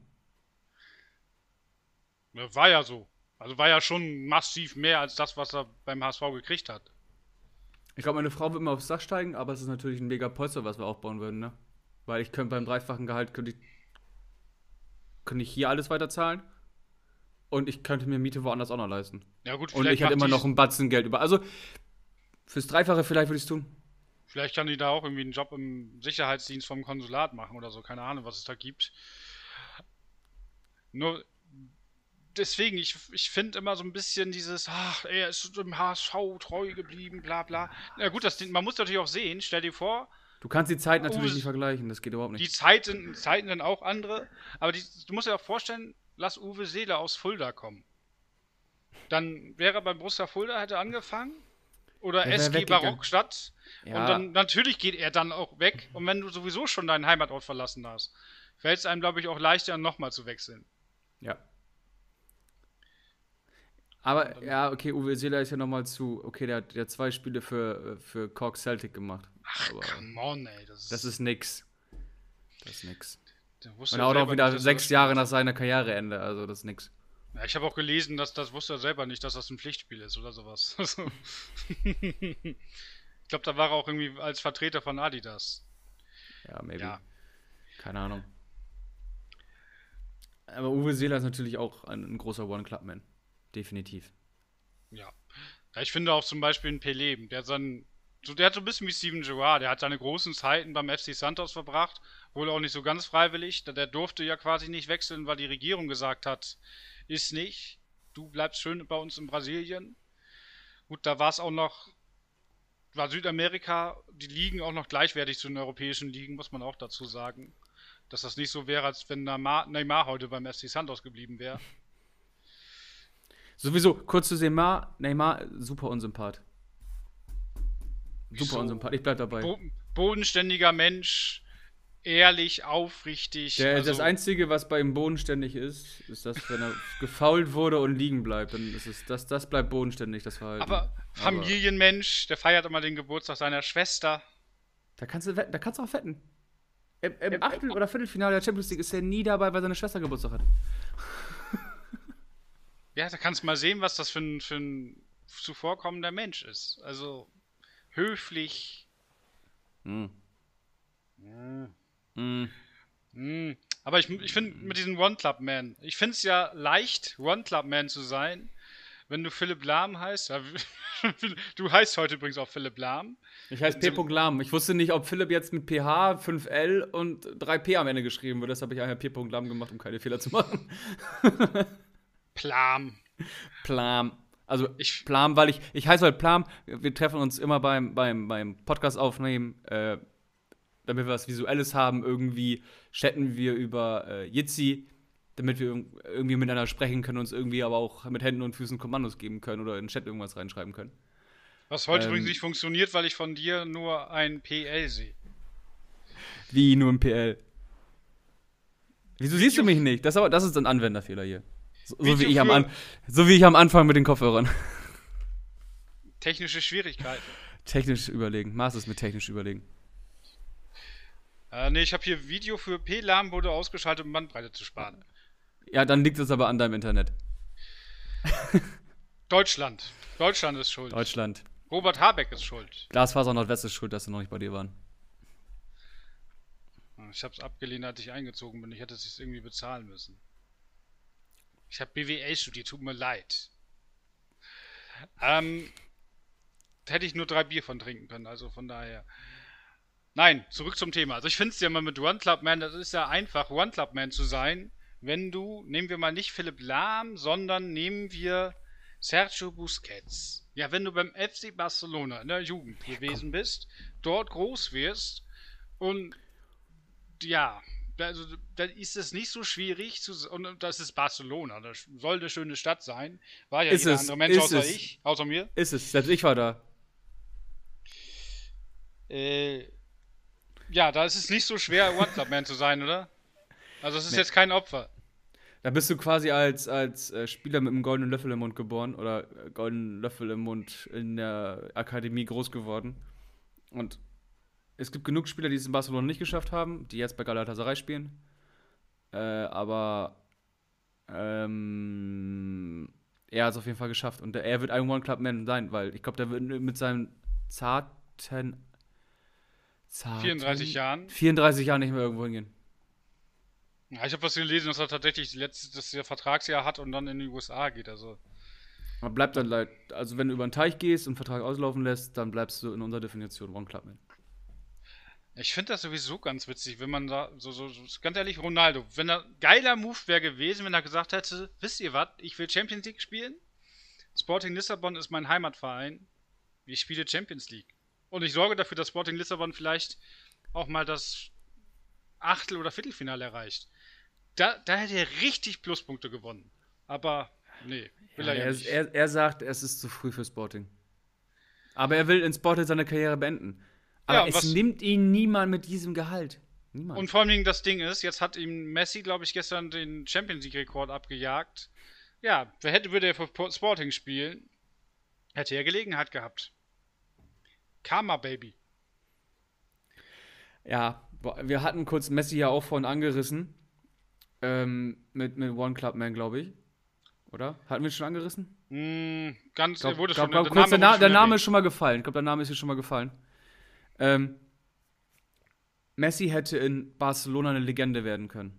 War ja so. Also war ja schon massiv mehr als das, was er beim HSV gekriegt hat. Ich glaube, meine Frau wird mal aufs Dach steigen, aber es ist natürlich ein mega Polster, was wir aufbauen würden, ne? Weil ich könnte beim dreifachen Gehalt, könnte ich, könnte ich hier alles weiterzahlen und ich könnte mir Miete woanders auch noch leisten. Ja gut, Und ich hätte immer noch ein Batzen Geld über. Also fürs Dreifache vielleicht würde ich es tun. Vielleicht kann die da auch irgendwie einen Job im Sicherheitsdienst vom Konsulat machen oder so. Keine Ahnung, was es da gibt. Nur deswegen, ich, ich finde immer so ein bisschen dieses, ach, er ist dem HSV treu geblieben, bla bla. Na gut, das, man muss natürlich auch sehen, stell dir vor. Du kannst die Zeit natürlich oh, nicht vergleichen, das geht überhaupt nicht. Die Zeiten, Zeiten sind auch andere, aber die, du musst dir auch vorstellen, lass Uwe Seeler aus Fulda kommen. Dann wäre er beim Borussia Fulda, hätte angefangen, oder SG Barockstadt. Ja. Und dann natürlich geht er dann auch weg. Und wenn du sowieso schon deinen Heimatort verlassen hast, fällt es einem, glaube ich, auch leichter, nochmal zu wechseln. Ja. Aber ja, okay, Uwe Seeler ist ja nochmal zu. Okay, der, hat zwei Spiele für, für Cork Celtic gemacht. Ach, Aber come on, ey. Das ist, das ist nix. Das ist nix. Und auch noch wieder sechs Jahre nach seiner Karriereende, also das ist nix. Ja, ich habe auch gelesen, dass das wusste er selber nicht, dass das ein Pflichtspiel ist oder sowas. ich glaube, da war er auch irgendwie als Vertreter von Adidas. Ja, maybe. Ja. Keine Ahnung. Aber Uwe Seeler ist natürlich auch ein, ein großer One-Club-Man. Definitiv. Ja. Ich finde auch zum Beispiel ein Pelé, der hat, so, der hat so ein bisschen wie Steven Gerrard, der hat seine großen Zeiten beim FC Santos verbracht, wohl auch nicht so ganz freiwillig. Der durfte ja quasi nicht wechseln, weil die Regierung gesagt hat, ist nicht. Du bleibst schön bei uns in Brasilien. Gut, da war es auch noch, war Südamerika, die Ligen auch noch gleichwertig zu den europäischen Ligen, muss man auch dazu sagen. Dass das nicht so wäre, als wenn Neymar heute beim FC Santos geblieben wäre. Sowieso, kurz zu Neymar, Neymar, super unsympath. Super Wieso? unsympath, ich bleib dabei. Bo bodenständiger Mensch, ehrlich, aufrichtig. Der, also, das Einzige, was bei ihm bodenständig ist, ist, dass wenn er gefault wurde und liegen bleibt, dann ist es, das, das bleibt bodenständig, das Verhalten. Aber Familienmensch, der feiert immer den Geburtstag seiner Schwester. Da kannst du wetten, da kannst du auch wetten. Im, im Achtel- oder Viertelfinale der Champions League ist er nie dabei, weil seine Schwester Geburtstag hat. Ja, da kannst du mal sehen, was das für ein, für ein zuvorkommender Mensch ist. Also höflich. Hm. Mm. Mm. Aber ich, ich finde mit diesem One-Club-Man, ich finde es ja leicht, One-Club-Man zu sein, wenn du Philipp Lahm heißt. du heißt heute übrigens auch Philipp Lahm. Ich heiße P. Lahm. Ich wusste nicht, ob Philipp jetzt mit PH, 5L und 3P am Ende geschrieben wird. Deshalb habe ich einfach P. Lahm gemacht, um keine Fehler zu machen. Plam. Plam. Also ich Plam, weil ich, ich heiße halt Plam. Wir treffen uns immer beim, beim, beim Podcast aufnehmen. Äh, damit wir was Visuelles haben, irgendwie chatten wir über äh, Jitsi, damit wir irgendwie miteinander sprechen können, uns irgendwie aber auch mit Händen und Füßen Kommandos geben können oder in den Chat irgendwas reinschreiben können. Was heute ähm, übrigens nicht funktioniert, weil ich von dir nur ein PL sehe. Wie nur ein PL? Wieso siehst du mich nicht? Das, aber, das ist ein Anwenderfehler hier. So, so wie ich am An so wie ich am Anfang mit den Kopfhörern. Technische Schwierigkeiten. Technisch überlegen. Maß ist mit technisch überlegen. Äh, nee, ich habe hier Video für P-Lahm wurde ausgeschaltet, um Bandbreite zu sparen. Ja, dann liegt es aber an deinem Internet. Deutschland. Deutschland ist schuld. Deutschland. Robert Habeck ist schuld. Glasfaser Nordwest ist schuld, dass sie noch nicht bei dir waren. Ich habe es abgelehnt, als ich eingezogen bin. Ich hätte es irgendwie bezahlen müssen. Ich habe BWL studiert, tut mir leid. Ähm, da hätte ich nur drei Bier von trinken können, also von daher. Nein, zurück zum Thema. Also ich finde es ja mal mit One Club Man, das ist ja einfach, One Club Man zu sein, wenn du, nehmen wir mal nicht Philipp Lahm, sondern nehmen wir Sergio Busquets. Ja, wenn du beim FC Barcelona in der Jugend gewesen bist, dort groß wirst und ja, also da ist es nicht so schwierig zu und das ist Barcelona, das soll eine schöne Stadt sein. War ja ist jeder es, andere Mensch außer es. ich, außer mir. Ist es, selbst ich war da. Äh, ja, da ist es nicht so schwer, One-Club-Man zu sein, oder? Also es ist nee. jetzt kein Opfer. Da bist du quasi als, als äh, Spieler mit einem goldenen Löffel im Mund geboren oder äh, goldenen Löffel im Mund in der Akademie groß geworden. Und es gibt genug Spieler, die es in Barcelona nicht geschafft haben, die jetzt bei Galatasaray spielen. Äh, aber ähm, er hat es auf jeden Fall geschafft. Und er wird ein One-Club-Man sein, weil ich glaube, der wird mit seinem zarten Zarten, 34 Jahren. 34 Jahren nicht mehr irgendwo hingehen. Ja, ich habe was gelesen, dass er tatsächlich letztes Jahr Vertragsjahr hat und dann in die USA geht. Also. Man bleibt dann leid. Also, wenn du über den Teich gehst und einen Vertrag auslaufen lässt, dann bleibst du in unserer Definition One Clubman. Ich finde das sowieso ganz witzig, wenn man da, so, so, so ganz ehrlich, Ronaldo, wenn er geiler Move wäre gewesen, wenn er gesagt hätte, wisst ihr was, ich will Champions League spielen, Sporting Lissabon ist mein Heimatverein, ich spiele Champions League. Und ich sorge dafür, dass Sporting Lissabon vielleicht auch mal das Achtel- oder Viertelfinale erreicht. Da, da hätte er richtig Pluspunkte gewonnen. Aber nee, will ja, er ja nicht. Er, er sagt, es ist zu früh für Sporting. Aber er will in Sporting seine Karriere beenden. Aber ja, es was, nimmt ihn niemand mit diesem Gehalt. Niemand. Und vor allem das Ding ist, jetzt hat ihm Messi, glaube ich, gestern den Champions League-Rekord abgejagt. Ja, wer hätte, würde er für Sporting spielen, hätte er Gelegenheit gehabt. Karma Baby. Ja, wir hatten kurz Messi ja auch vorhin angerissen. Ähm, mit, mit One Club Man, glaube ich. Oder? Hatten wir schon angerissen? Mm, ganz, Glaub, wurde glaub, schon, glaub, der Name der Name ist schon mal gefallen. Ich glaube, der Name ist hier schon mal gefallen. Ähm, Messi hätte in Barcelona eine Legende werden können.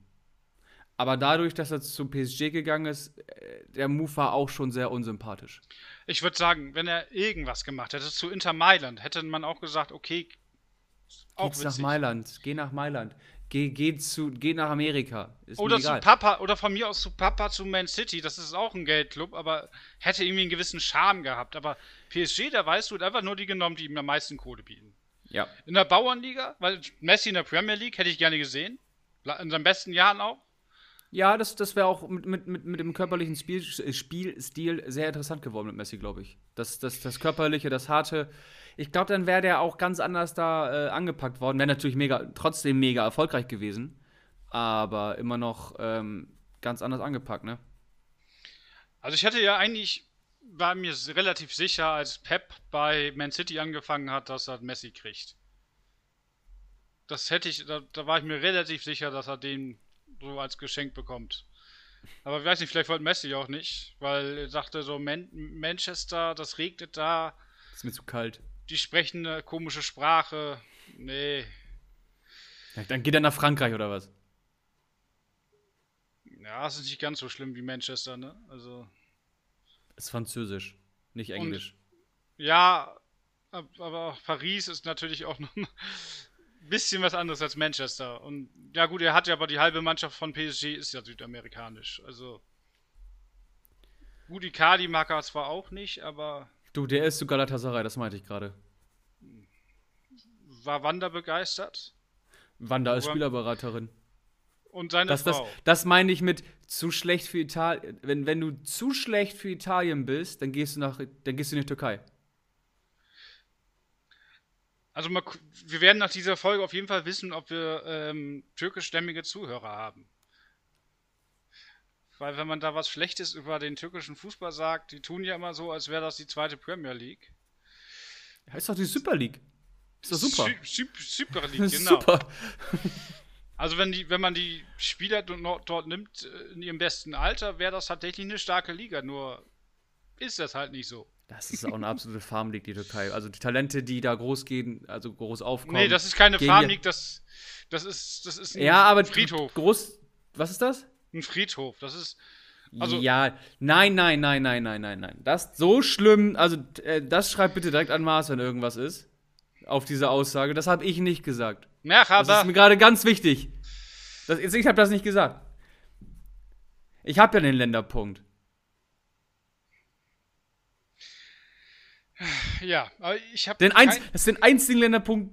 Aber dadurch, dass er zu PSG gegangen ist, äh, der Move war auch schon sehr unsympathisch. Ich würde sagen, wenn er irgendwas gemacht hätte zu Inter Mailand, hätte man auch gesagt, okay, auch Geht's nach witzig. Mailand, geh nach Mailand. Geh, geh, zu, geh nach Amerika. Ist Oder zu. Papa, oder von mir aus zu Papa zu Man City, das ist auch ein Geldclub, aber hätte irgendwie einen gewissen Charme gehabt. Aber PSG, da weißt du, hat einfach nur die genommen, die ihm am meisten Kohle bieten. Ja. In der Bauernliga, weil Messi in der Premier League hätte ich gerne gesehen. In seinen besten Jahren auch. Ja, das, das wäre auch mit, mit, mit, mit dem körperlichen Spiel, Spielstil sehr interessant geworden mit Messi, glaube ich. Das, das, das körperliche, das harte. Ich glaube, dann wäre der auch ganz anders da äh, angepackt worden. Wäre natürlich mega, trotzdem mega erfolgreich gewesen. Aber immer noch ähm, ganz anders angepackt, ne? Also ich hätte ja eigentlich, war mir relativ sicher, als Pep bei Man City angefangen hat, dass er Messi kriegt. Das hätte ich, da, da war ich mir relativ sicher, dass er den so als Geschenk bekommt. Aber ich weiß nicht, vielleicht wollte Messi auch nicht, weil er sagte so, Man Manchester, das regnet da, Ist mir zu kalt. die sprechen eine komische Sprache. Nee. Ja, dann geht er nach Frankreich oder was? Ja, es ist nicht ganz so schlimm wie Manchester, ne? Also. Ist Französisch, nicht Englisch. Ja, ab- aber auch Paris ist natürlich auch noch ein bisschen was anderes als Manchester. Und ja gut, er hat ja aber die halbe Mannschaft von PSG ist ja südamerikanisch. Also gut, Icardi mag er zwar auch nicht, aber Du, der ist zu Galatasaray, das meinte ich gerade. war Wanda begeistert. Wanda ist Aber- Spielerberaterin. Und seine Das, das, Frau. das meine ich mit zu schlecht für Italien. Wenn, wenn du zu schlecht für Italien bist, dann gehst du nach, dann gehst du in die Türkei. Also mal, wir werden nach dieser Folge auf jeden Fall wissen, ob wir ähm, türkischstämmige Zuhörer haben. Weil wenn man da was Schlechtes über den türkischen Fußball sagt, die tun ja immer so, als wäre das die zweite Premier League. Ist doch die Super League. Ist doch super. Sü- Sü- Super League, genau. super. Also wenn die, wenn man die Spieler dort, nimmt äh, in ihrem besten Alter, wäre das tatsächlich eine starke Liga. Nur ist das halt nicht so. Das ist auch eine absolute Farm League, die Türkei. Also die Talente, die da groß gehen, also groß aufkommen. nee, das ist keine Farm League, das, das ist, das ist ein Ja, aber Friedhof. groß. Was ist das? Ein Friedhof. Das ist, Also- ja, nein, nein, nein, nein, nein, nein, nein. Das so schlimm, also äh, das schreibt bitte direkt an Mars, wenn irgendwas ist. Auf diese Aussage. Das habe ich nicht gesagt. Das ist Merhaba. mir gerade ganz wichtig. Das, ich habe das nicht gesagt. Ich habe ja den Länderpunkt. Ja, aber ich habe Den einz, das ist den einzigen Länderpunkt,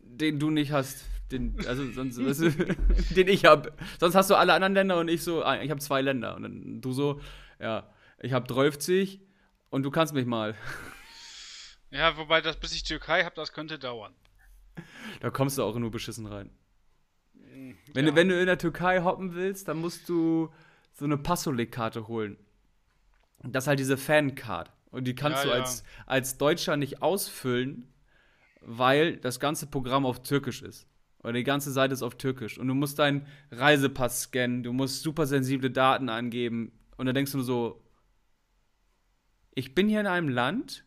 den du nicht hast. Den, also sonst, den ich habe. Sonst hast du alle anderen Länder und ich so, ah, ich habe zwei Länder. Und dann du so, ja, ich habe 30 und du kannst mich mal. Ja, wobei das bis ich Türkei habe, das könnte dauern. Da kommst du auch nur beschissen rein. Wenn, ja. du, wenn du in der Türkei hoppen willst, dann musst du so eine Passolik-Karte holen. Das ist halt diese Fan-Card. Und die kannst Ja, du ja. Als, als Deutscher nicht ausfüllen, weil das ganze Programm auf Türkisch ist. Oder die ganze Seite ist auf Türkisch. Und du musst deinen Reisepass scannen, du musst super sensible Daten angeben. Und dann denkst du nur so, ich bin hier in einem Land,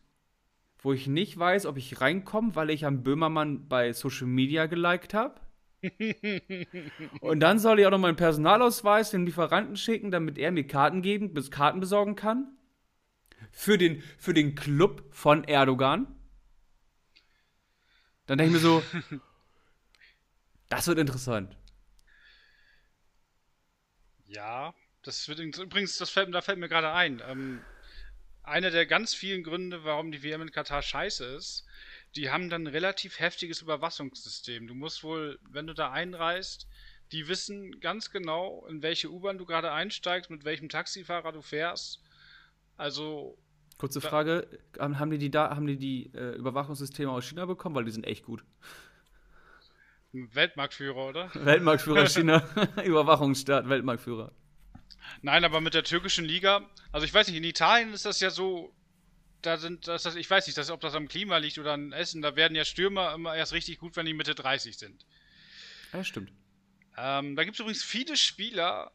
wo ich nicht weiß, ob ich reinkomme, weil ich am Böhmermann bei Social Media geliked habe. Und dann soll ich auch noch meinen Personalausweis dem Lieferanten schicken, damit er mir Karten geben, bis Karten besorgen kann. Für den, für den Club von Erdogan. Dann denke ich mir so, das wird interessant. Ja, das wird übrigens, das fällt, da fällt mir gerade ein. Ähm, einer der ganz vielen Gründe, warum die WM in Katar scheiße ist, die haben dann ein relativ heftiges Überwachungssystem. Du musst wohl, wenn du da einreist, die wissen ganz genau, in welche U-Bahn du gerade einsteigst, mit welchem Taxifahrer du fährst. Also, Kurze Frage, haben die die, da, haben die, die äh, Überwachungssysteme aus China bekommen? Weil die sind echt gut. Weltmarktführer, oder? Weltmarktführer China, Überwachungsstaat, Weltmarktführer. Nein, aber mit der türkischen Liga, also ich weiß nicht, in Italien ist das ja so, da sind, das, das, ich weiß nicht, das, ob das am Klima liegt oder an Essen, da werden ja Stürmer immer erst richtig gut, wenn die Mitte 30 sind. Ja, stimmt. Ähm, da gibt es übrigens viele Spieler,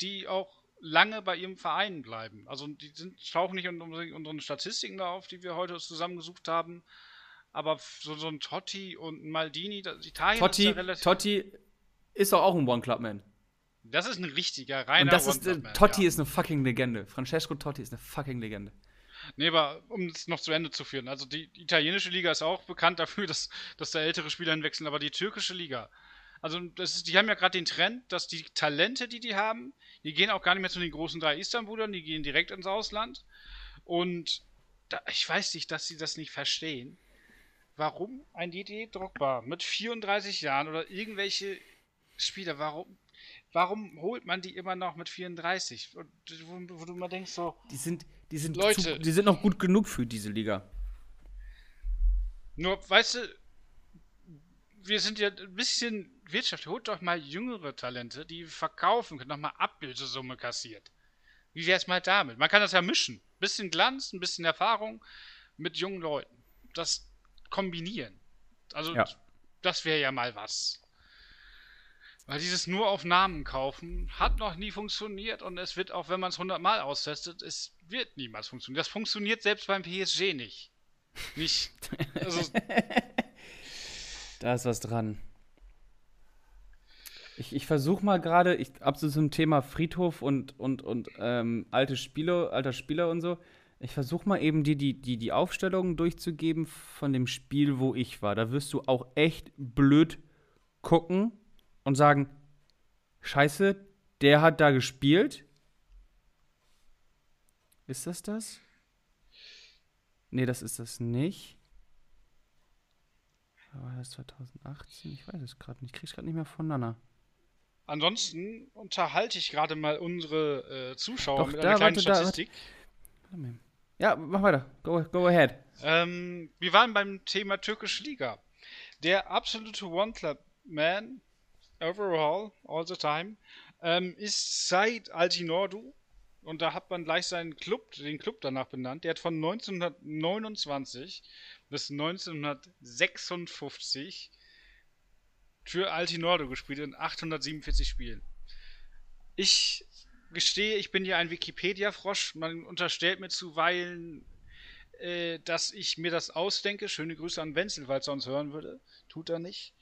die auch lange bei ihrem Verein bleiben. Also die sind, tauchen nicht in unseren Statistiken da auf, die wir heute zusammengesucht haben. Aber so, so ein Totti und ein Maldini, das, Italien Totti, ist ja relativ. Totti ist doch auch ein One-Club-Man. Das ist ein richtiger, reiner Und das ist, äh, Totti ja. ist eine fucking Legende. Francesco Totti ist eine fucking Legende. Nee, aber um es noch zu Ende zu führen. Also die italienische Liga ist auch bekannt dafür, dass, dass da ältere Spieler hinwechseln, aber die türkische Liga. Also das ist, die haben ja gerade den Trend, dass die Talente, die die haben, die gehen auch gar nicht mehr zu den großen drei Istanbulern, die gehen direkt ins Ausland. Und da, ich weiß nicht, dass sie das nicht verstehen. Warum ein Didier Drogba mit 34 Jahren oder irgendwelche Spieler, warum, warum holt man die immer noch mit 34? Und wo, wo du mal denkst so, Die sind, die sind, Leute. Zu, die sind noch gut genug für diese Liga. Nur, weißt du, wir sind ja ein bisschen Wirtschaft. Holt doch mal jüngere Talente, die verkaufen können, nochmal Ablösesumme kassiert. Wie wär's mal damit? Man kann das ja mischen. Bisschen Glanz, ein bisschen Erfahrung mit jungen Leuten. Das kombinieren. Also, Ja. das wäre ja mal was. Weil dieses nur auf Namen kaufen hat noch nie funktioniert und es wird auch, wenn man es 100 Mal austestet, es wird niemals funktionieren. Das funktioniert selbst beim PSG nicht. Nicht. Also, Da ist was dran. Ich, ich versuche mal gerade, ich ab so zum Thema Friedhof und, und, und ähm, alte Spieler, alter Spieler und so. Ich versuche mal eben die, die, die, die Aufstellungen durchzugeben von dem Spiel, wo ich war. Da wirst du auch echt blöd gucken und sagen: Scheiße, der hat da gespielt. Ist das das? Nee, das ist das nicht. War das 2018? Ich weiß es gerade nicht. Ich krieg's gerade nicht mehr voneinander. ansonsten unterhalte ich gerade mal unsere äh, Zuschauer Doch, mit da, einer kleinen warte, da, Statistik. Warte mal. Ja, mach weiter. Go, go ahead. Ähm, wir waren beim Thema türkische Liga. Der absolute One-Club-Man, overall, all the time, ähm, ist Said Altinordu. Und da hat man gleich seinen Club, den Club danach benannt. Der hat von 1929 bis 1956 für Altinordu gespielt in 847 Spielen. Ich gestehe, ich bin ja ein Wikipedia-Frosch. Man unterstellt mir zuweilen, äh, dass ich mir das ausdenke. Schöne Grüße an Wenzel, falls er uns hören würde. Tut er nicht.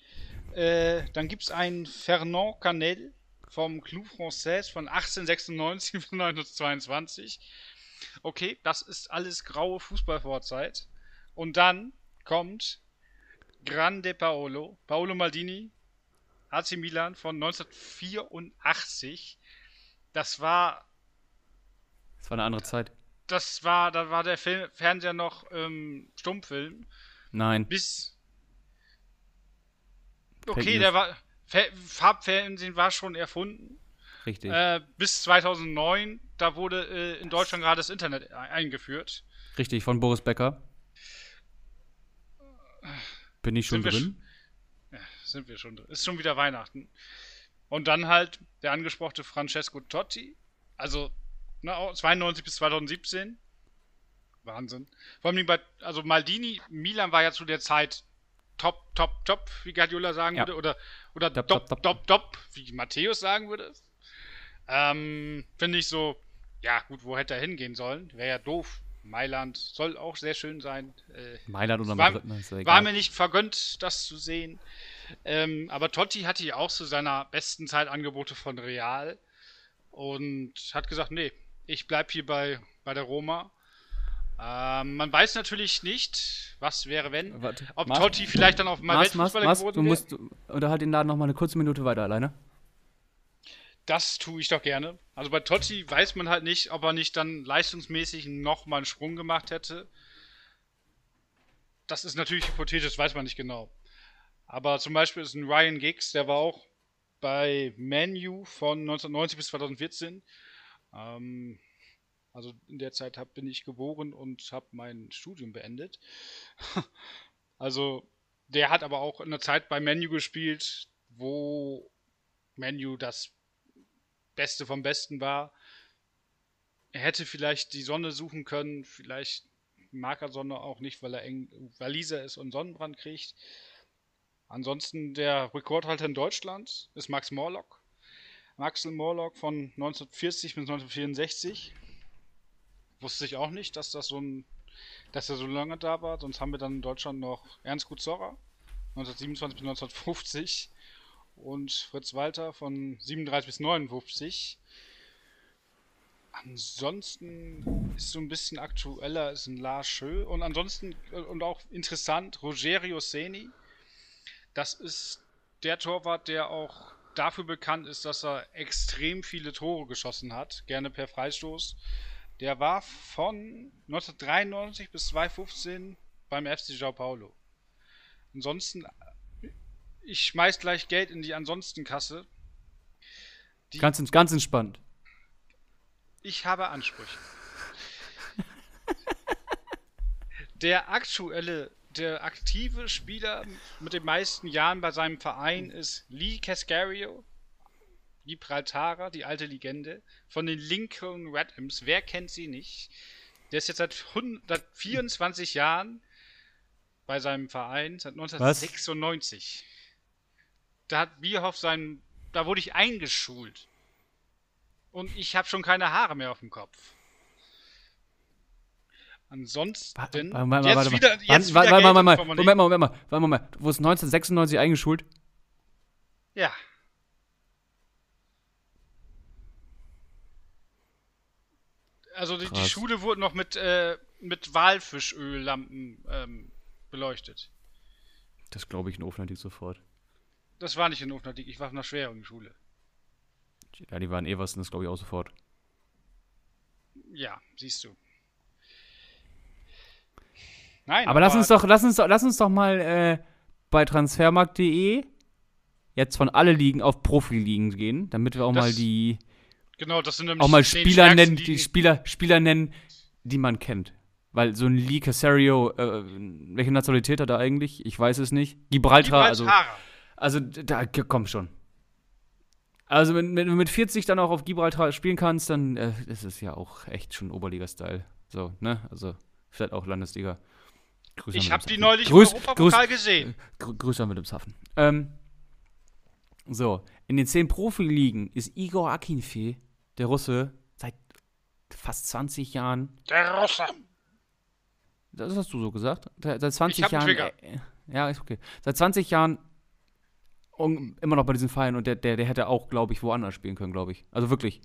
Äh, dann gibt es einen Fernand Canel vom Club Français von 1896 bis 1922. Okay, das ist alles graue Fußballvorzeit. Und dann kommt Grande Paolo, Paolo Maldini, AC Milan von 1984. Das war Das war eine andere Zeit. das war, da war der Film, Fernseher noch ähm, Stummfilm. Nein. Bis. Okay, der war. Fa- Farbfernsehen war schon erfunden. Richtig. Äh, bis 2009, da wurde äh, in Deutschland gerade das Internet e- eingeführt. Richtig, von Boris Becker. Bin ich schon Sind wir drin? Ja, sind wir schon drin. Ist schon wieder Weihnachten. Und dann halt der angesprochene Francesco Totti. Also, ne, auch 92 bis 2017. Wahnsinn. Vor allem bei, also Maldini, Milan war ja zu der Zeit top, top, top, wie Guardiola sagen Ja. würde. Oder, oder Top, top, top, top. top, wie Matthäus sagen würde. Ähm, finde ich so, ja, gut, wo hätte er hingehen sollen? Wäre ja doof. Mailand soll auch sehr schön sein. Äh, Mailand oder Madrid, ne, ist ja war egal. mir nicht vergönnt, das zu sehen. Ähm, aber Totti hatte ja auch zu seiner besten Zeit Angebote von Real und hat gesagt, nee, ich bleib hier bei, bei der Roma. Ähm, man weiß natürlich nicht, was wäre, wenn. Warte, Ob Mars- Totti vielleicht dann auf mal Mars, Mars, Weltfußballer Mars, geworden du wäre. musst, unterhalt den Laden noch mal eine kurze Minute weiter alleine. Das tue ich doch gerne. Also bei Totti weiß man halt nicht, ob er nicht dann leistungsmäßig nochmal einen Sprung gemacht hätte. Das ist natürlich hypothetisch, weiß man nicht genau. Aber zum Beispiel ist ein Ryan Giggs, der war auch bei Manu von 1990 bis 2014. Ähm, also in der Zeit hab, bin ich geboren und habe mein Studium beendet. also der hat aber auch in der Zeit bei Manu gespielt, wo Manu das Beste vom Besten war. Er hätte vielleicht die Sonne suchen können, vielleicht mag er Sonne auch nicht, weil er eng Waliser ist und Sonnenbrand kriegt. Ansonsten der Rekordhalter in Deutschland ist Max Morlock. Axel Morlock von 1940 bis 1964. Wusste ich auch nicht, dass das so ein, dass er so lange da war. Sonst haben wir dann in Deutschland noch Ernst Gutzorra 1927 bis 1950 und Fritz Walter von 37 bis 59. Ansonsten ist so ein bisschen aktueller ist ein Lars Schö und ansonsten äh, und auch interessant Rogerio Seni. Das ist der Torwart, der auch dafür bekannt ist, dass er extrem viele Tore geschossen hat, gerne per Freistoß. Der war von 1993 bis 2015 beim FC Sao Paulo. Ansonsten, ich schmeiß gleich Geld in die Ansonsten-Kasse. Ganz, ganz entspannt. Ich habe Ansprüche. der aktuelle, der aktive Spieler mit den meisten Jahren bei seinem Verein ist Lee Cascario, Gibraltarer, die alte Legende, von den Lincoln Red Imps. Wer kennt sie nicht? Der ist jetzt seit 100, 24 Jahren bei seinem Verein, seit 1996. Was? Da hat Bierhoff seinen, da wurde ich eingeschult. Und ich habe schon keine Haare mehr auf dem Kopf. Ansonsten. Warte, warte, jetzt warte, wieder, jetzt warte, wieder warte, warte, Moment mal, Moment mal, warte mal. Du wurdest 1996 eingeschult? Ja. Also die, die, Schule wurde noch mit, äh, mit Walfischöllampen ähm, beleuchtet. Das glaube ich in Ofnadik sofort. Das war nicht in Ofnadik, ich war einer schweren Schule. Ja, die waren Eversen, das glaube ich auch sofort. Ja, siehst du. Nein, aber, aber lass uns doch, lass uns doch, lass uns doch mal äh, bei transfermarkt.de jetzt von alle Ligen auf Profiligen gehen, damit wir auch mal die genau, das sind auch mal Spieler nennen, die Spieler, Spieler nennen, die man kennt. Weil so ein Lee Casario, äh, welche Nationalität hat er eigentlich? Ich weiß es nicht. Gibraltar, also, also da komm schon. Also wenn, wenn, du mit 40 dann auch auf Gibraltar spielen kannst, dann äh, ist es ja auch echt schon Oberliga-Style. So, ne? Also vielleicht auch Landesliga. Grüß ich habe die neulich Grüß, im Europapokal gesehen. Grü Grüße an Wilhelmshaven. Ähm, so, in den zehn Profiligen ist Igor Akinfe, der Russe, seit fast 20 Jahren. Der Russe. Das hast du so gesagt. Seit 20 ich Jahren. Äh, ja, ist okay. Seit 20 Jahren immer noch bei diesen Verein und der, der, der hätte auch, glaube ich, woanders spielen können, glaube ich. Also wirklich.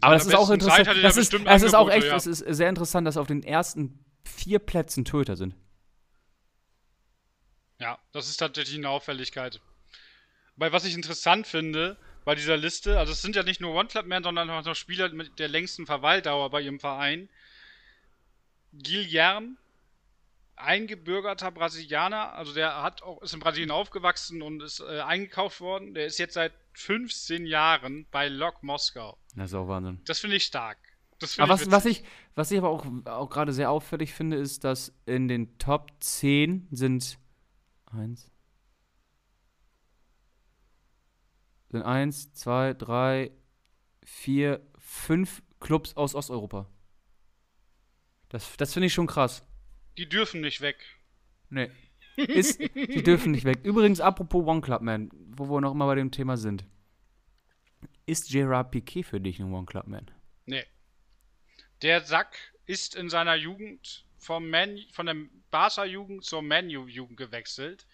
Aber das ist auch interessant. Das ist, es ist auch echt, ja. es ist sehr interessant, dass auf den ersten vier Plätzen Töter sind. Ja, das ist tatsächlich eine Auffälligkeit. Weil was ich interessant finde bei dieser Liste, also es sind ja nicht nur One-Club-Man, sondern auch noch Spieler mit der längsten Verweildauer bei ihrem Verein. Guilherme eingebürgerter Brasilianer, also der hat auch, ist in Brasilien aufgewachsen und ist äh, eingekauft worden. Der ist jetzt seit 15 Jahren bei Lok Moskau. Das ist auch Wahnsinn. Das finde ich stark. Find aber ich was, was, ich, was ich aber auch, auch gerade sehr auffällig finde, ist, dass in den Top 10 sind eins, sind eins, zwei, drei, vier, fünf Clubs aus Osteuropa. Das, das finde ich schon krass. Die dürfen nicht weg. Nee. Ist, die dürfen nicht weg. Übrigens, apropos One Club Man, wo wir noch immer bei dem Thema sind. Ist Gerard Piquet für dich ein One Club Man? Nee. Der Sack ist in seiner Jugend vom Man, von der Barca-Jugend zur Manu-Jugend gewechselt,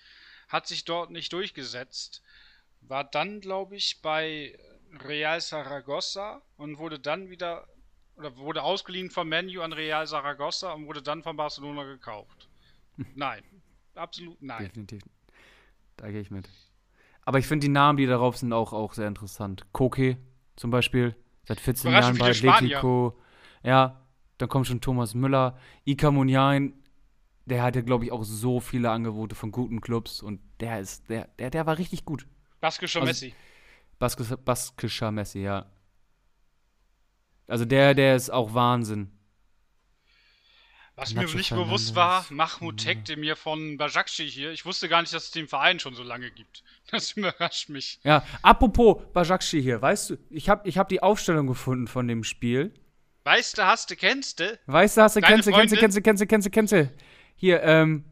hat sich dort nicht durchgesetzt, war dann, glaube ich, bei Real Saragossa und wurde dann wieder oder wurde ausgeliehen von Menu an Real Saragossa und wurde dann von Barcelona gekauft. Nein. Absolut nein. Definitiv. Da gehe ich mit. Aber ich finde die Namen, die darauf sind, auch, auch sehr interessant. Koke zum Beispiel, seit 14 Jahren bei Atletico. Ja, dann kommt schon Thomas Müller. Ika Muniain, der hatte, glaube ich, auch so viele Angebote von guten Clubs und der ist, der, der, der war richtig gut. Baskischer also, Messi. Baskischer, Baskischer Messi, ja. Also der, der ist auch Wahnsinn. Was mir nicht bewusst war, Mahmoud Tek, der mir von Bajakci hier, ich wusste gar nicht, dass es den Verein schon so lange gibt. Das überrascht mich. Ja, apropos Bajakci hier, weißt du, ich habe ich hab die Aufstellung gefunden von dem Spiel. Weißt du, hast du, kennst du? Weißt du, hast du, kennst du, kennst du, kennst du, kennst du, kennst du, kennst du. Hier, ähm,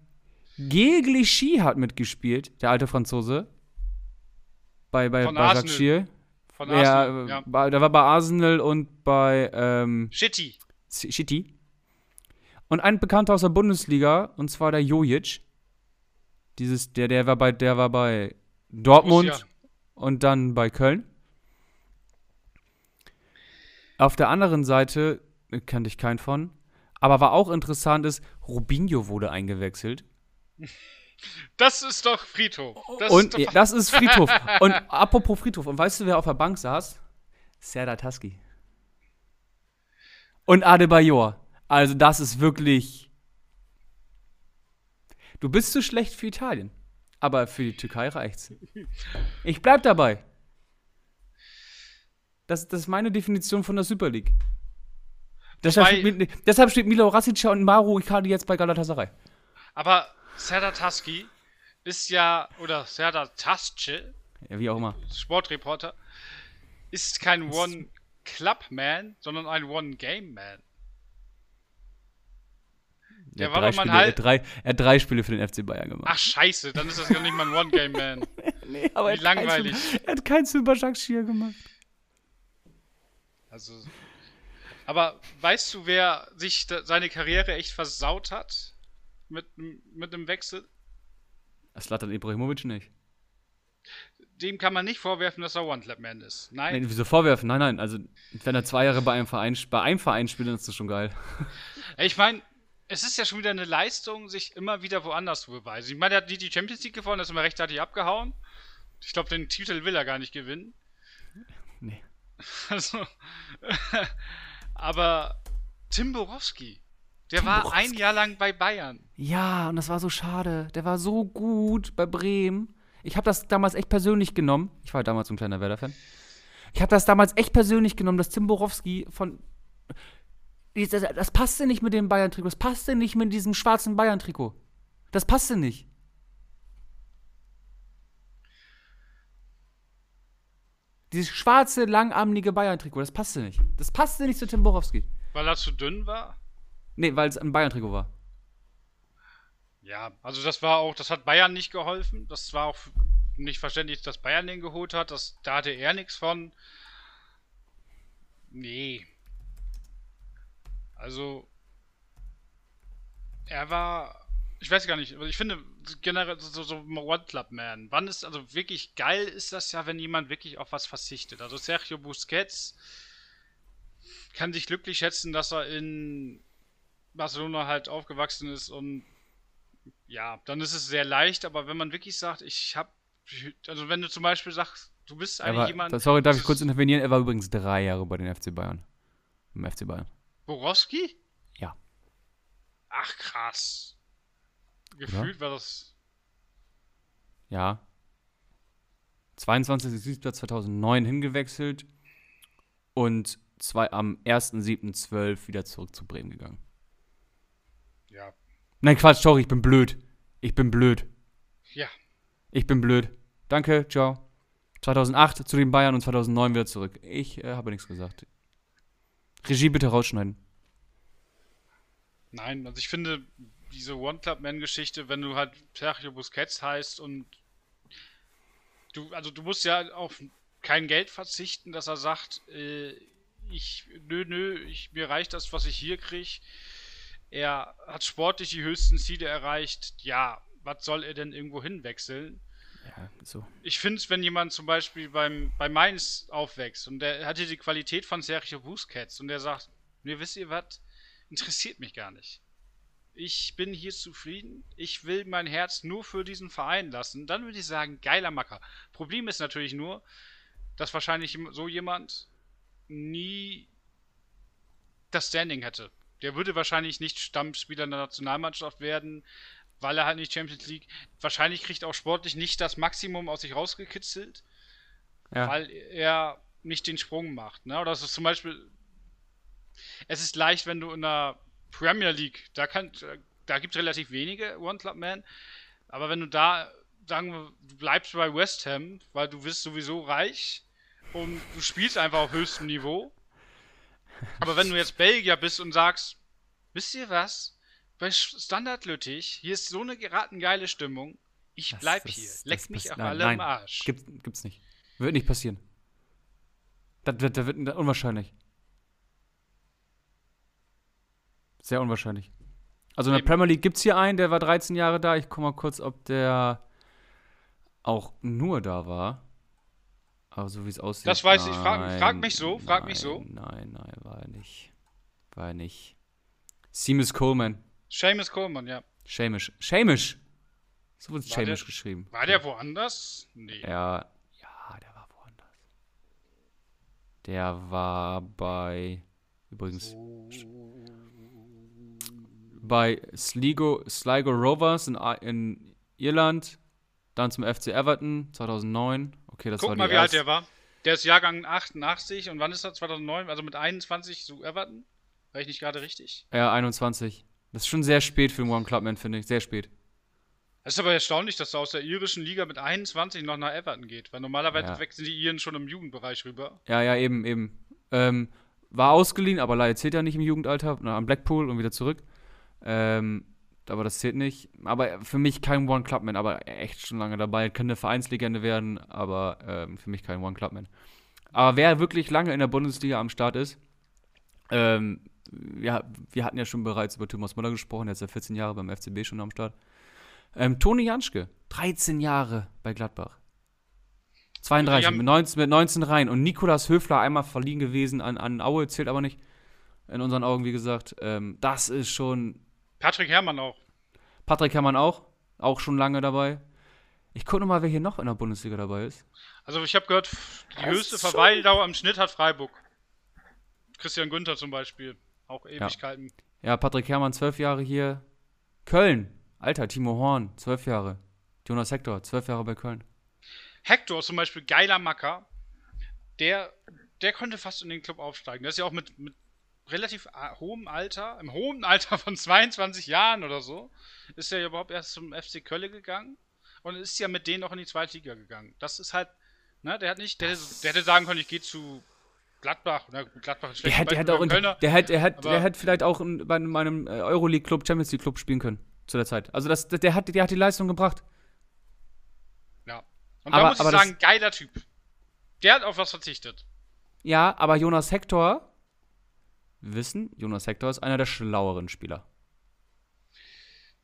Geglichy hat mitgespielt, der alte Franzose. Bei, bei Bajakci. Von Ja, Arsenal. Ja. bei- der war bei Arsenal und bei ähm, Shitty. City. Und ein Bekannter aus der Bundesliga, und zwar der Jojic. Dieses, der, der war bei, der war bei Dortmund Borussia. und dann bei Köln. Auf der anderen Seite äh, kannte ich keinen von. Aber war auch interessant ist, Rubinho wurde eingewechselt. Das ist doch Friedhof. Das und ist doch das ist Friedhof. und apropos Friedhof, und weißt du, wer auf der Bank saß? Serdar Taski. Und Adebayor. Also das ist wirklich. Du bist zu schlecht für Italien. Aber für die Türkei reicht's. Ich bleib dabei. Das, das ist meine Definition von der Super League. Deshalb, spielt, deshalb steht Milo Rasic und Maru Icardi jetzt bei Galatasaray. Aber Serdar Taski ist ja, oder Serdar Tasce, Ja, wie auch immer. Sportreporter, ist kein One-Club-Man, sondern ein One-Game-Man. Der Er war hat drei doch mal Spiele, ein er, er hat drei Spiele für den FC Bayern gemacht. Ach scheiße, dann ist das ja nicht mal ein One-Game-Man. nee, aber wie langweilig. er hat keinen Super Shakshir gemacht. Also, aber weißt du, wer sich da, seine Karriere echt versaut hat? Mit, mit einem Wechsel? Slatan Ibrahimovic nicht. Dem kann man nicht vorwerfen, dass er One-Club-Man ist. Nein. Nein, wieso vorwerfen? Nein, nein. Also, wenn er zwei Jahre bei einem Verein, bei einem Verein spielt, dann ist das schon geil. Ich meine, es ist ja schon wieder eine Leistung, sich immer wieder woanders zu beweisen. Ich meine, er hat die, die Champions League gewonnen, ist immer rechtzeitig abgehauen. Ich glaube, den Titel will er gar nicht gewinnen. Nee. Also, aber Tim Borowski, der war Borowski. ein Jahr lang bei Bayern. Ja, und das war so schade. Der war so gut bei Bremen. Ich habe das damals echt persönlich genommen. Ich war damals ein kleiner Werder-Fan. Ich habe das damals echt persönlich genommen, dass Tim Borowski von. Das, das passte nicht mit dem Bayern-Trikot. Das passte nicht mit diesem schwarzen Bayern-Trikot. Das passte nicht. Dieses schwarze, langarmige Bayern-Trikot, das passte nicht. Das passte nicht zu Tim Borowski. Weil er zu dünn war? Nee, weil es ein Bayern-Trikot war. Ja, also das war auch, das hat Bayern nicht geholfen. Das war auch nicht verständlich, dass Bayern den geholt hat. Das, da hatte er nichts von. Nee. Also, er war, ich weiß gar nicht, aber ich finde generell so, so One Club Man. Wann ist, also wirklich geil ist das ja, wenn jemand wirklich auf was verzichtet. Also Sergio Busquets kann sich glücklich schätzen, dass er in Barcelona halt aufgewachsen ist und ja, dann ist es sehr leicht, aber wenn man wirklich sagt, ich hab, also wenn du zum Beispiel sagst, du bist eigentlich war, jemand. sorry, darf ich kurz intervenieren? Er war übrigens drei Jahre bei den FC Bayern. Im FC Bayern. Borowski? Ja. Ach krass. Gefühlt war das. Ja. 22.07.2009 hingewechselt und zwei, am 1.07.12 wieder zurück zu Bremen gegangen. Ja. Nein, Quatsch, sorry, ich bin blöd. Ich bin blöd. Ja. Ich bin blöd. Danke, ciao. 2008 zu den Bayern und 2009 wieder zurück. Ich äh, habe nichts gesagt. Regie bitte rausschneiden. Nein, also ich finde diese One-Club-Man-Geschichte, wenn du halt Sergio Busquets heißt und du, also du musst ja auf kein Geld verzichten, dass er sagt, äh, ich, nö, nö, ich, mir reicht das, was ich hier kriege. Er hat sportlich die höchsten Ziele erreicht. Ja, was soll er denn irgendwo hinwechseln? Ja, so. Ich finde es, wenn jemand zum Beispiel beim, bei Mainz aufwächst und der hatte die Qualität von Sergio Busquets und der sagt, mir wisst ihr was, interessiert mich gar nicht. Ich bin hier zufrieden, ich will mein Herz nur für diesen Verein lassen, dann würde ich sagen, geiler Macker. Problem ist natürlich nur, dass wahrscheinlich so jemand nie das Standing hätte. Der würde wahrscheinlich nicht Stammspieler in der Nationalmannschaft werden, weil er halt nicht Champions League. Wahrscheinlich kriegt auch sportlich nicht das Maximum aus sich rausgekitzelt, Ja. weil er nicht den Sprung macht. Ne? Oder es ist zum Beispiel, es ist leicht, wenn du in der Premier League, da, kann, da gibt es relativ wenige One-Club-Man, aber wenn du da, sagen wir, du bleibst bei West Ham, weil du bist sowieso reich und du spielst einfach auf höchstem Niveau. Aber wenn du jetzt Belgier bist und sagst, wisst ihr was? Bei Standard Lüttich, hier ist so eine geile Stimmung. Ich Das- bleib das- hier. das Leck mich nein, alle nein. im Arsch. Gibt, gibt's nicht. Wird nicht passieren. Das, das, das wird unwahrscheinlich. Sehr unwahrscheinlich. Also in der Eben. Premier League gibt es hier einen, der war 13 Jahre da. Ich guck mal kurz, ob der auch nur da war. Aber so wie es aussieht. Das weiß ich. Frag- nein, frag mich so, frag mich nein, so. Nein, nein, war er nicht. War er nicht. Seamus Coleman. Seamus Coleman, ja. Shamish. Shamish! So Shamish der- geschrieben. War der woanders? Nee. Ja, ja, der war woanders. Der war bei. Übrigens. Bei Sligo, Sligo Rovers in, in Irland. Dann zum FC Everton 2009. Okay, das war Guck die mal, wie alt der war. Der ist Jahrgang 88 und wann ist er? 2009? Also mit 21 zu Everton? War ich nicht gerade richtig? Ja, 21. Das ist schon sehr spät für einen One Clubman, finde ich. Sehr spät. Es ist aber erstaunlich, dass er aus der irischen Liga mit 21 noch nach Everton geht, weil normalerweise Ja. wechseln die Iren schon im Jugendbereich rüber. Ja, ja, eben, eben. Ähm, war ausgeliehen, aber leider zählt ja nicht im Jugendalter. Na, am Blackpool und wieder zurück. Ähm, aber das zählt nicht. Aber für mich kein One-Clubman, aber echt schon lange dabei. Könnte eine Vereinslegende werden, aber ähm, für mich kein One-Clubman. Aber wer wirklich lange in der Bundesliga am Start ist, ähm, ja, wir hatten ja schon bereits über Thomas Müller gesprochen, der ist ja 14 Jahre beim FCB schon am Start. Ähm, Toni Janschke, 13 Jahre bei Gladbach. 32, Die haben- mit 19, mit 19 rein. Und Nikolas Höfler einmal verliehen gewesen an, an Aue, zählt aber nicht. In unseren Augen, wie gesagt. Ähm, das ist schon. Patrick Herrmann auch. Patrick Herrmann auch. Auch schon lange dabei. Ich gucke noch mal, wer hier noch in der Bundesliga dabei ist. Also ich habe gehört, die Das höchste Verweildauer im Schnitt hat Freiburg. Christian Günther zum Beispiel. Auch Ewigkeiten. Ja, Patrick Herrmann, 12 Jahre hier. Köln. Alter, Timo Horn, 12 Jahre. Jonas Hector, 12 Jahre bei Köln. Hector zum Beispiel geiler Macker. Der, der konnte fast in den Club aufsteigen. Der ist ja auch mit, mit relativ a- hohem Alter, im hohen Alter von 22 Jahren oder so, ist er ja überhaupt erst zum FC Köln gegangen und ist ja mit denen auch in die zweite Liga gegangen. Das ist halt, ne, der hat nicht, der, der hätte sagen können, ich gehe zu Gladbach. Na, Gladbach ist Der schlecht. hat, der hat Beispiel auch in, Kölner. der hat, der hat, der hat vielleicht auch in, bei meinem äh, Euroleague-Club, Champions League-Club spielen können zu der Zeit. Also das, der, hat, der hat die Leistung gebracht. Ja. Und Aber- da muss ich sagen, geiler Typ. Der hat auf was verzichtet. Ja, aber Jonas Hector, wissen, Jonas Hector ist einer der schlaueren Spieler.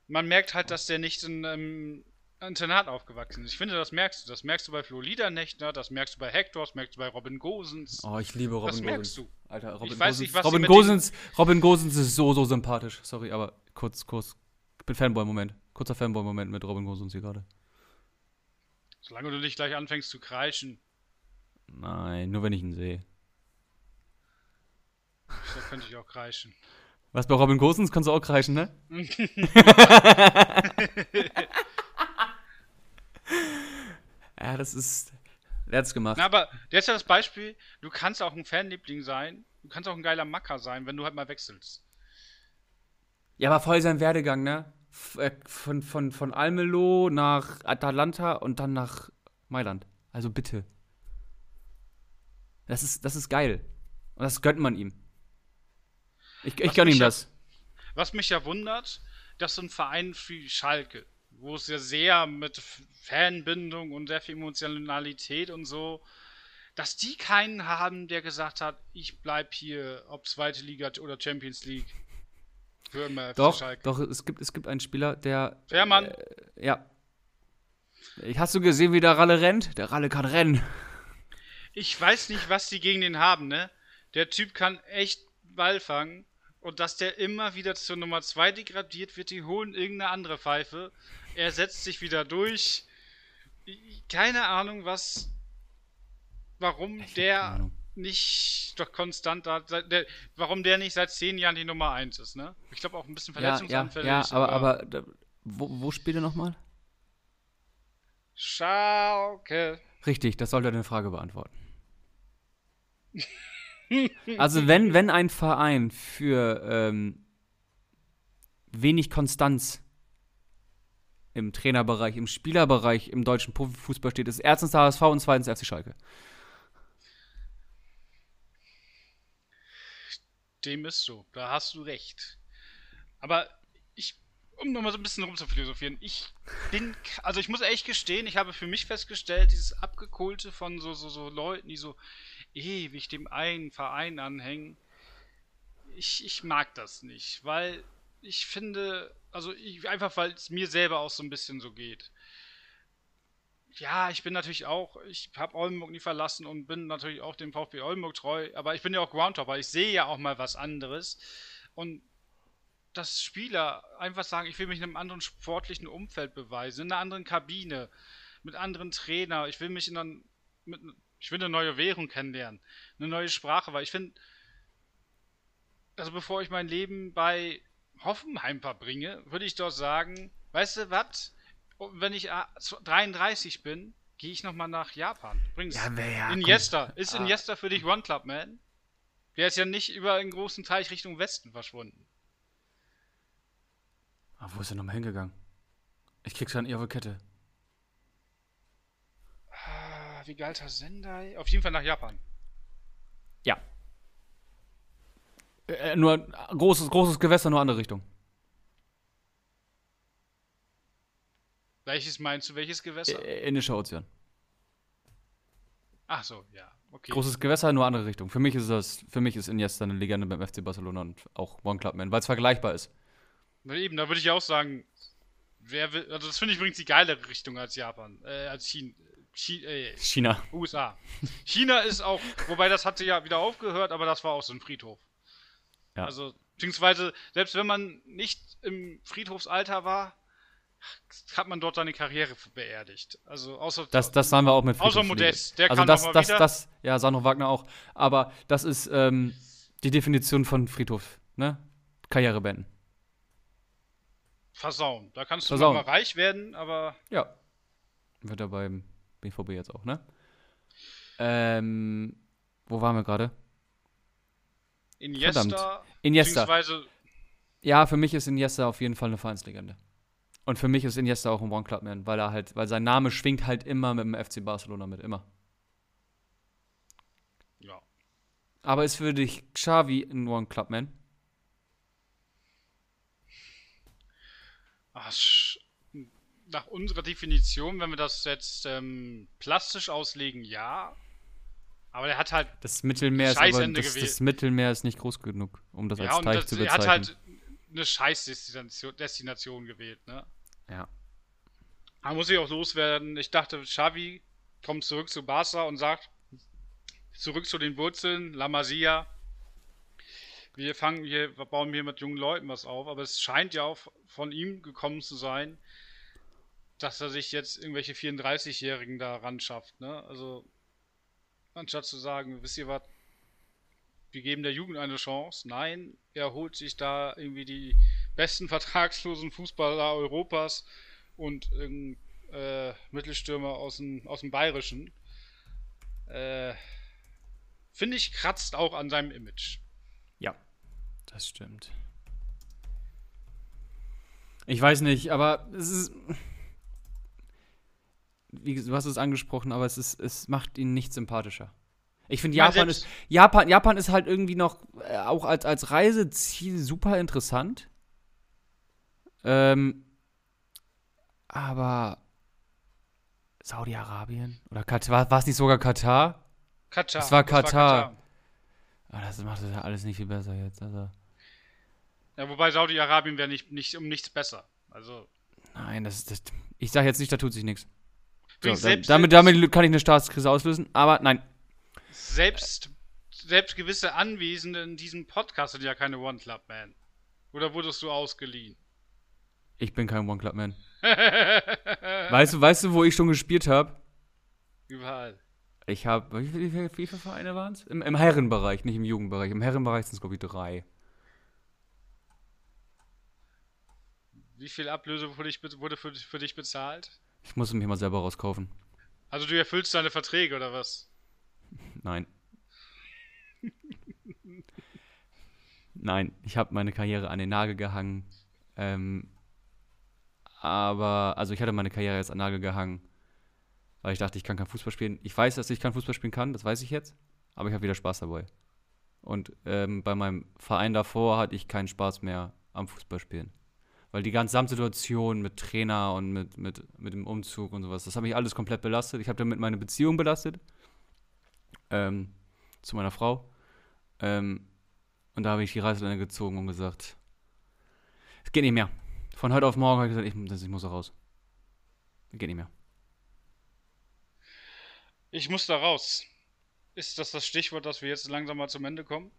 man merkt halt, dass der nicht in einem Internat aufgewachsen ist. Ich finde, das merkst du. Das merkst du bei Flo Liedernechtner, das merkst du bei Hector, das merkst du bei Robin Gosens. Oh, ich liebe Robin das merkst du. Alter, Robin Ich weiß Gosens, nicht, Robin Gosens, Robin Gosens ist so, so sympathisch. Sorry, aber kurz, kurz. Ich bin Fanboy-Moment. Kurzer Fanboy-Moment mit Robin Gosens hier gerade. Solange du nicht gleich anfängst zu kreischen, Nein, nur wenn ich ihn sehe. Da könnte ich auch kreischen. Was bei Robin Gosens kannst du auch kreischen, ne? ja, das ist. Der hat's gemacht. Na, aber der ist ja das Beispiel, du kannst auch ein Fanliebling sein, du kannst auch ein geiler Macker sein, wenn du halt mal wechselst. Ja, aber voll sein Werdegang, ne? Äh, von, von, von Almelo nach Atalanta und dann nach Mailand. Also bitte. Das ist, das ist geil. Und das gönnt man ihm. Ich, ich Was gönn mich ihm ja- das. Was mich ja wundert, dass so ein Verein wie Schalke, wo es ja sehr mit Fanbindung und sehr viel Emotionalität und so, dass die keinen haben, der gesagt hat, ich bleib hier, ob zweite Liga oder Champions League. Für immer FC Doch, Schalke. doch, es gibt, es gibt einen Spieler, der. Fährmann, Ja. Hast du gesehen, wie der Ralle rennt? Der Ralle kann rennen. ich weiß nicht, was die gegen den haben, ne? Der Typ kann echt Ball fangen. Und dass der immer wieder zur Nummer 2 degradiert wird, die holen irgendeine andere Pfeife. Er setzt sich wieder durch. Keine Ahnung, was. Warum keine der nicht doch konstant da. Der, warum der nicht seit zehn Jahren die Nummer 1 ist, ne? Ich glaube auch ein bisschen Ja, ja, verletzungsanfällig. ja, aber, aber da, wo, wo spielt er nochmal? Schalke. Richtig, das sollte eine Frage beantworten. also wenn, wenn ein Verein für ähm, wenig Konstanz im Trainerbereich, im Spielerbereich im deutschen Profifußball steht, ist erstens der HSV und zweitens FC Schalke. Dem ist so. Da hast du recht. Aber ich, um nochmal so ein bisschen rumzuphilosophieren, ich bin, also ich muss echt gestehen, ich habe für mich festgestellt, dieses Abgekohlte von so, so, so Leuten, die so, ewig dem einen Verein anhängen. Ich, ich mag das nicht, weil ich finde, also ich, einfach weil es mir selber auch so ein bisschen so geht. Ja, ich bin natürlich auch, ich habe Oldenburg nie verlassen und bin natürlich auch dem VfB Oldenburg treu, aber ich bin ja auch Groundhopper, ich sehe ja auch mal was anderes und dass Spieler einfach sagen, ich will mich in einem anderen sportlichen Umfeld beweisen, in einer anderen Kabine, mit anderen Trainer, ich will mich in einem, mit, ich will eine neue Währung kennenlernen, eine neue Sprache, weil ich finde, also bevor ich mein Leben bei Hoffenheim verbringe, würde ich doch sagen, weißt du was? Wenn ich 33 bin, gehe ich nochmal nach Japan. Übrigens, ja, ja, Iniesta. Komm. Ist ah. Iniesta für dich One Club Man? Der ist ja nicht über einen großen Teich Richtung Westen verschwunden. Ah, wo ist er nochmal hingegangen? Ich krieg's ja an ihre Kette. Wie galt das Sendai? Auf jeden Fall nach Japan. Ja. Äh, äh, nur großes, großes Gewässer, nur andere Richtung. Welches meinst du, welches Gewässer? Äh, Indischer Ozean. Ach so, ja. Okay. Großes Gewässer, nur andere Richtung. Für mich ist das, für mich ist Iniesta eine Legende beim FC Barcelona und auch One Club Man, weil es vergleichbar ist. Na eben, da würde ich auch sagen, wer will, also das finde ich übrigens die geilere Richtung als Japan, äh, als China. China, äh, China. USA. China ist auch, wobei das hatte ja wieder aufgehört, aber das war auch so ein Friedhof. Ja. Also, beziehungsweise, selbst wenn man nicht im Friedhofsalter war, hat man dort seine Karriere beerdigt. Also außer das, das sahen wir auch mit Friedhof Außer Modest, der also kann das, noch das, wieder. das, ja, Sandro Wagner auch. Aber das ist ähm, die Definition von Friedhof, ne? Karriere beenden. Versauen. Da kannst du mal reich werden, aber. Ja. Wird er beim BVB jetzt auch, ne? Ähm, wo waren wir gerade? Iniesta. Verdammt. Iniesta. Ja, für mich ist Iniesta auf jeden Fall eine Vereinslegende. Und für mich ist Iniesta auch ein One Club Man, weil er halt, weil sein Name schwingt halt immer mit dem FC Barcelona mit, immer. Ja. Aber ist für dich Xavi ein One Club Man? Ach, nach unserer Definition, wenn wir das jetzt ähm, plastisch auslegen, ja. Aber der hat halt. Das Mittelmeer ist aber, das, das, Mittelmeer ist nicht groß genug, um das ja, als Teich das, zu bezeichnen. Er hat halt eine Scheißdestination gewählt, ne? Ja. Da muss ich auch loswerden. Ich dachte, Xavi kommt zurück zu Barca und sagt, zurück zu den Wurzeln, La Masia. Wir fangen hier, wir bauen hier mit jungen Leuten was auf, aber es scheint ja auch von ihm gekommen zu sein, dass er sich jetzt irgendwelche 34-Jährigen da ran schafft, ne? Also, anstatt zu sagen, wisst ihr was, wir geben der Jugend eine Chance. Nein, er holt sich da irgendwie die besten vertragslosen Fußballer Europas und äh, Mittelstürmer aus dem, aus dem Bayerischen. Äh, Finde ich, kratzt auch an seinem Image. Ja, das stimmt. Ich weiß nicht, aber es ist. Wie, du hast es angesprochen, aber es, ist, es macht ihn nicht sympathischer. Ich finde, Japan ist, Japan, Japan ist halt irgendwie noch äh, auch als, als Reiseziel super interessant. Ähm, aber Saudi-Arabien? Oder Katar? War es nicht sogar Katar? Katar. Es war Katar. Das, war Katar. Aber das macht das ja alles nicht viel besser jetzt. Also. Ja, wobei Saudi-Arabien wäre nicht, nicht um nichts besser. Also. Nein, das ist. Das, ich sage jetzt nicht, da tut sich nichts. So, selbst, damit, damit kann ich eine Staatskrise auslösen, aber nein. Selbst, selbst gewisse Anwesende in diesem Podcast sind ja keine One-Club-Man. Oder wurdest du ausgeliehen? Ich bin kein One-Club-Man. weißt, du, weißt du, wo ich schon gespielt habe? Überall. Ich habe, wie, wie, wie, viele Vereine waren es? Im, Im, Herrenbereich, nicht im Jugendbereich. Im Herrenbereich sind es, glaube ich, drei. Wie viel Ablöse wurde, ich, wurde für, für, dich bezahlt? Ich muss mich mal selber rauskaufen. Also du erfüllst deine Verträge, oder was? Nein. Nein, ich habe meine Karriere an den Nagel gehangen. Ähm, aber, also ich hatte meine Karriere jetzt an den Nagel gehangen, weil ich dachte, ich kann kein Fußball spielen. Ich weiß, dass ich kein Fußball spielen kann, das weiß ich jetzt, aber ich habe wieder Spaß dabei. Und ähm, bei meinem Verein davor hatte ich keinen Spaß mehr am Fußballspielen. Weil die ganze Situation mit Trainer und mit, mit, mit dem Umzug und sowas, das habe ich alles komplett belastet. Ich habe damit meine Beziehung belastet. Ähm, zu meiner Frau. Ähm, und da habe ich die Reißleine gezogen und gesagt, es geht nicht mehr. Von heute auf morgen habe ich gesagt, ich, ich muss da raus. Geht nicht mehr. Ich muss da raus. Ist das das Stichwort, dass wir jetzt langsam mal zum Ende kommen?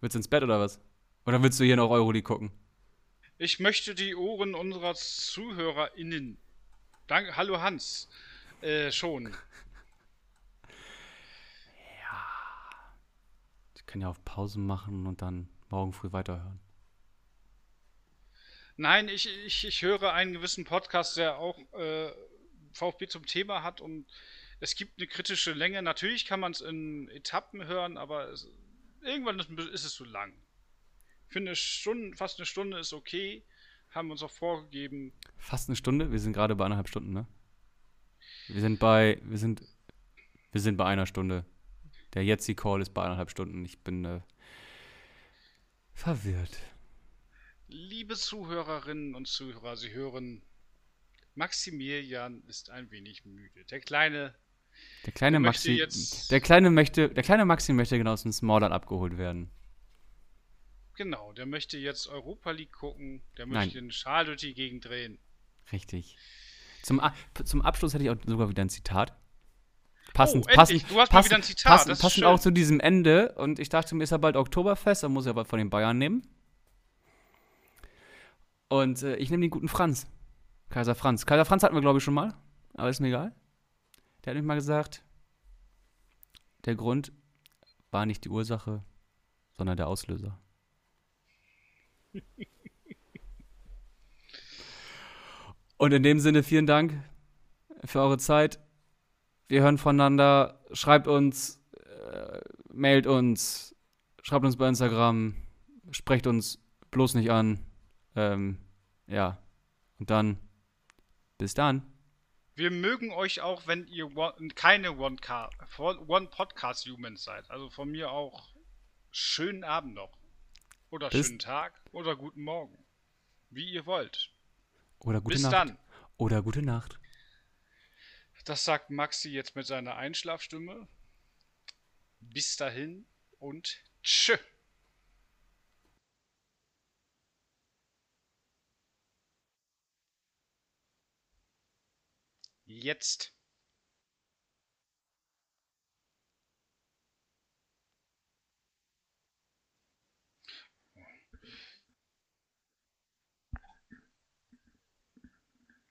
Willst du ins Bett oder was? Oder willst du hier noch Euroleague gucken? Ich möchte die Ohren unserer ZuhörerInnen. Danke, hallo Hans. Äh, schon. Ich kann ja auf Pause machen und dann morgen früh weiterhören. Nein, ich, ich, ich höre einen gewissen Podcast, der auch äh, VfB zum Thema hat und es gibt eine kritische Länge. Natürlich kann man es in Etappen hören, aber es, irgendwann ist, ist, es zu lang. Ich finde, Stunde, fast eine Stunde ist okay. Haben wir uns auch vorgegeben. Fast eine Stunde? Wir sind gerade bei eineinhalb Stunden, ne? Wir sind bei, wir sind, wir sind bei einer Stunde. Der Jetsi Call ist bei eineinhalb Stunden. Ich bin äh, verwirrt. Liebe Zuhörerinnen und Zuhörer, Sie hören, Maximilian ist ein wenig müde. Der kleine der kleine Maxi, der kleine möchte, der kleine Maxi möchte genau aus dem Smallland abgeholt werden. Genau, der möchte jetzt Europa League gucken, der möchte Nein. den Schal durch die Gegend drehen. Richtig. Zum, zum Abschluss hätte ich auch sogar wieder ein Zitat. Passend, oh, passend, du hast passend, mal wieder ein Zitat. Passend, passend auch zu diesem Ende. Und ich dachte mir, ist ja bald Oktoberfest, dann muss er aber von den Bayern nehmen. Und äh, ich nehme den guten Franz. Kaiser Franz. Kaiser Franz hatten wir, glaube ich, schon mal. Aber ist mir egal. Der hat nämlich mal gesagt, der Grund war nicht die Ursache, sondern der Auslöser. Und in dem Sinne vielen Dank für eure Zeit. Wir hören voneinander. Schreibt uns, äh, mailt uns, schreibt uns bei Instagram, sprecht uns bloß nicht an. Ähm, ja. Und dann, bis dann. Wir mögen euch auch, wenn ihr one, keine One-Podcast-Humans seid. Also von mir auch schönen Abend noch. Oder bis schönen Tag oder guten Morgen. Wie ihr wollt. Oder gute Bis Nacht. dann. Oder gute Nacht. Das sagt Maxi jetzt mit seiner Einschlafstimme. Bis dahin und tschö. Jetzt.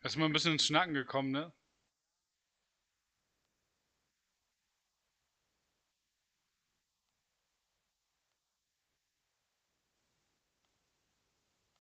Erstmal ein bisschen ins Schnacken gekommen, ne?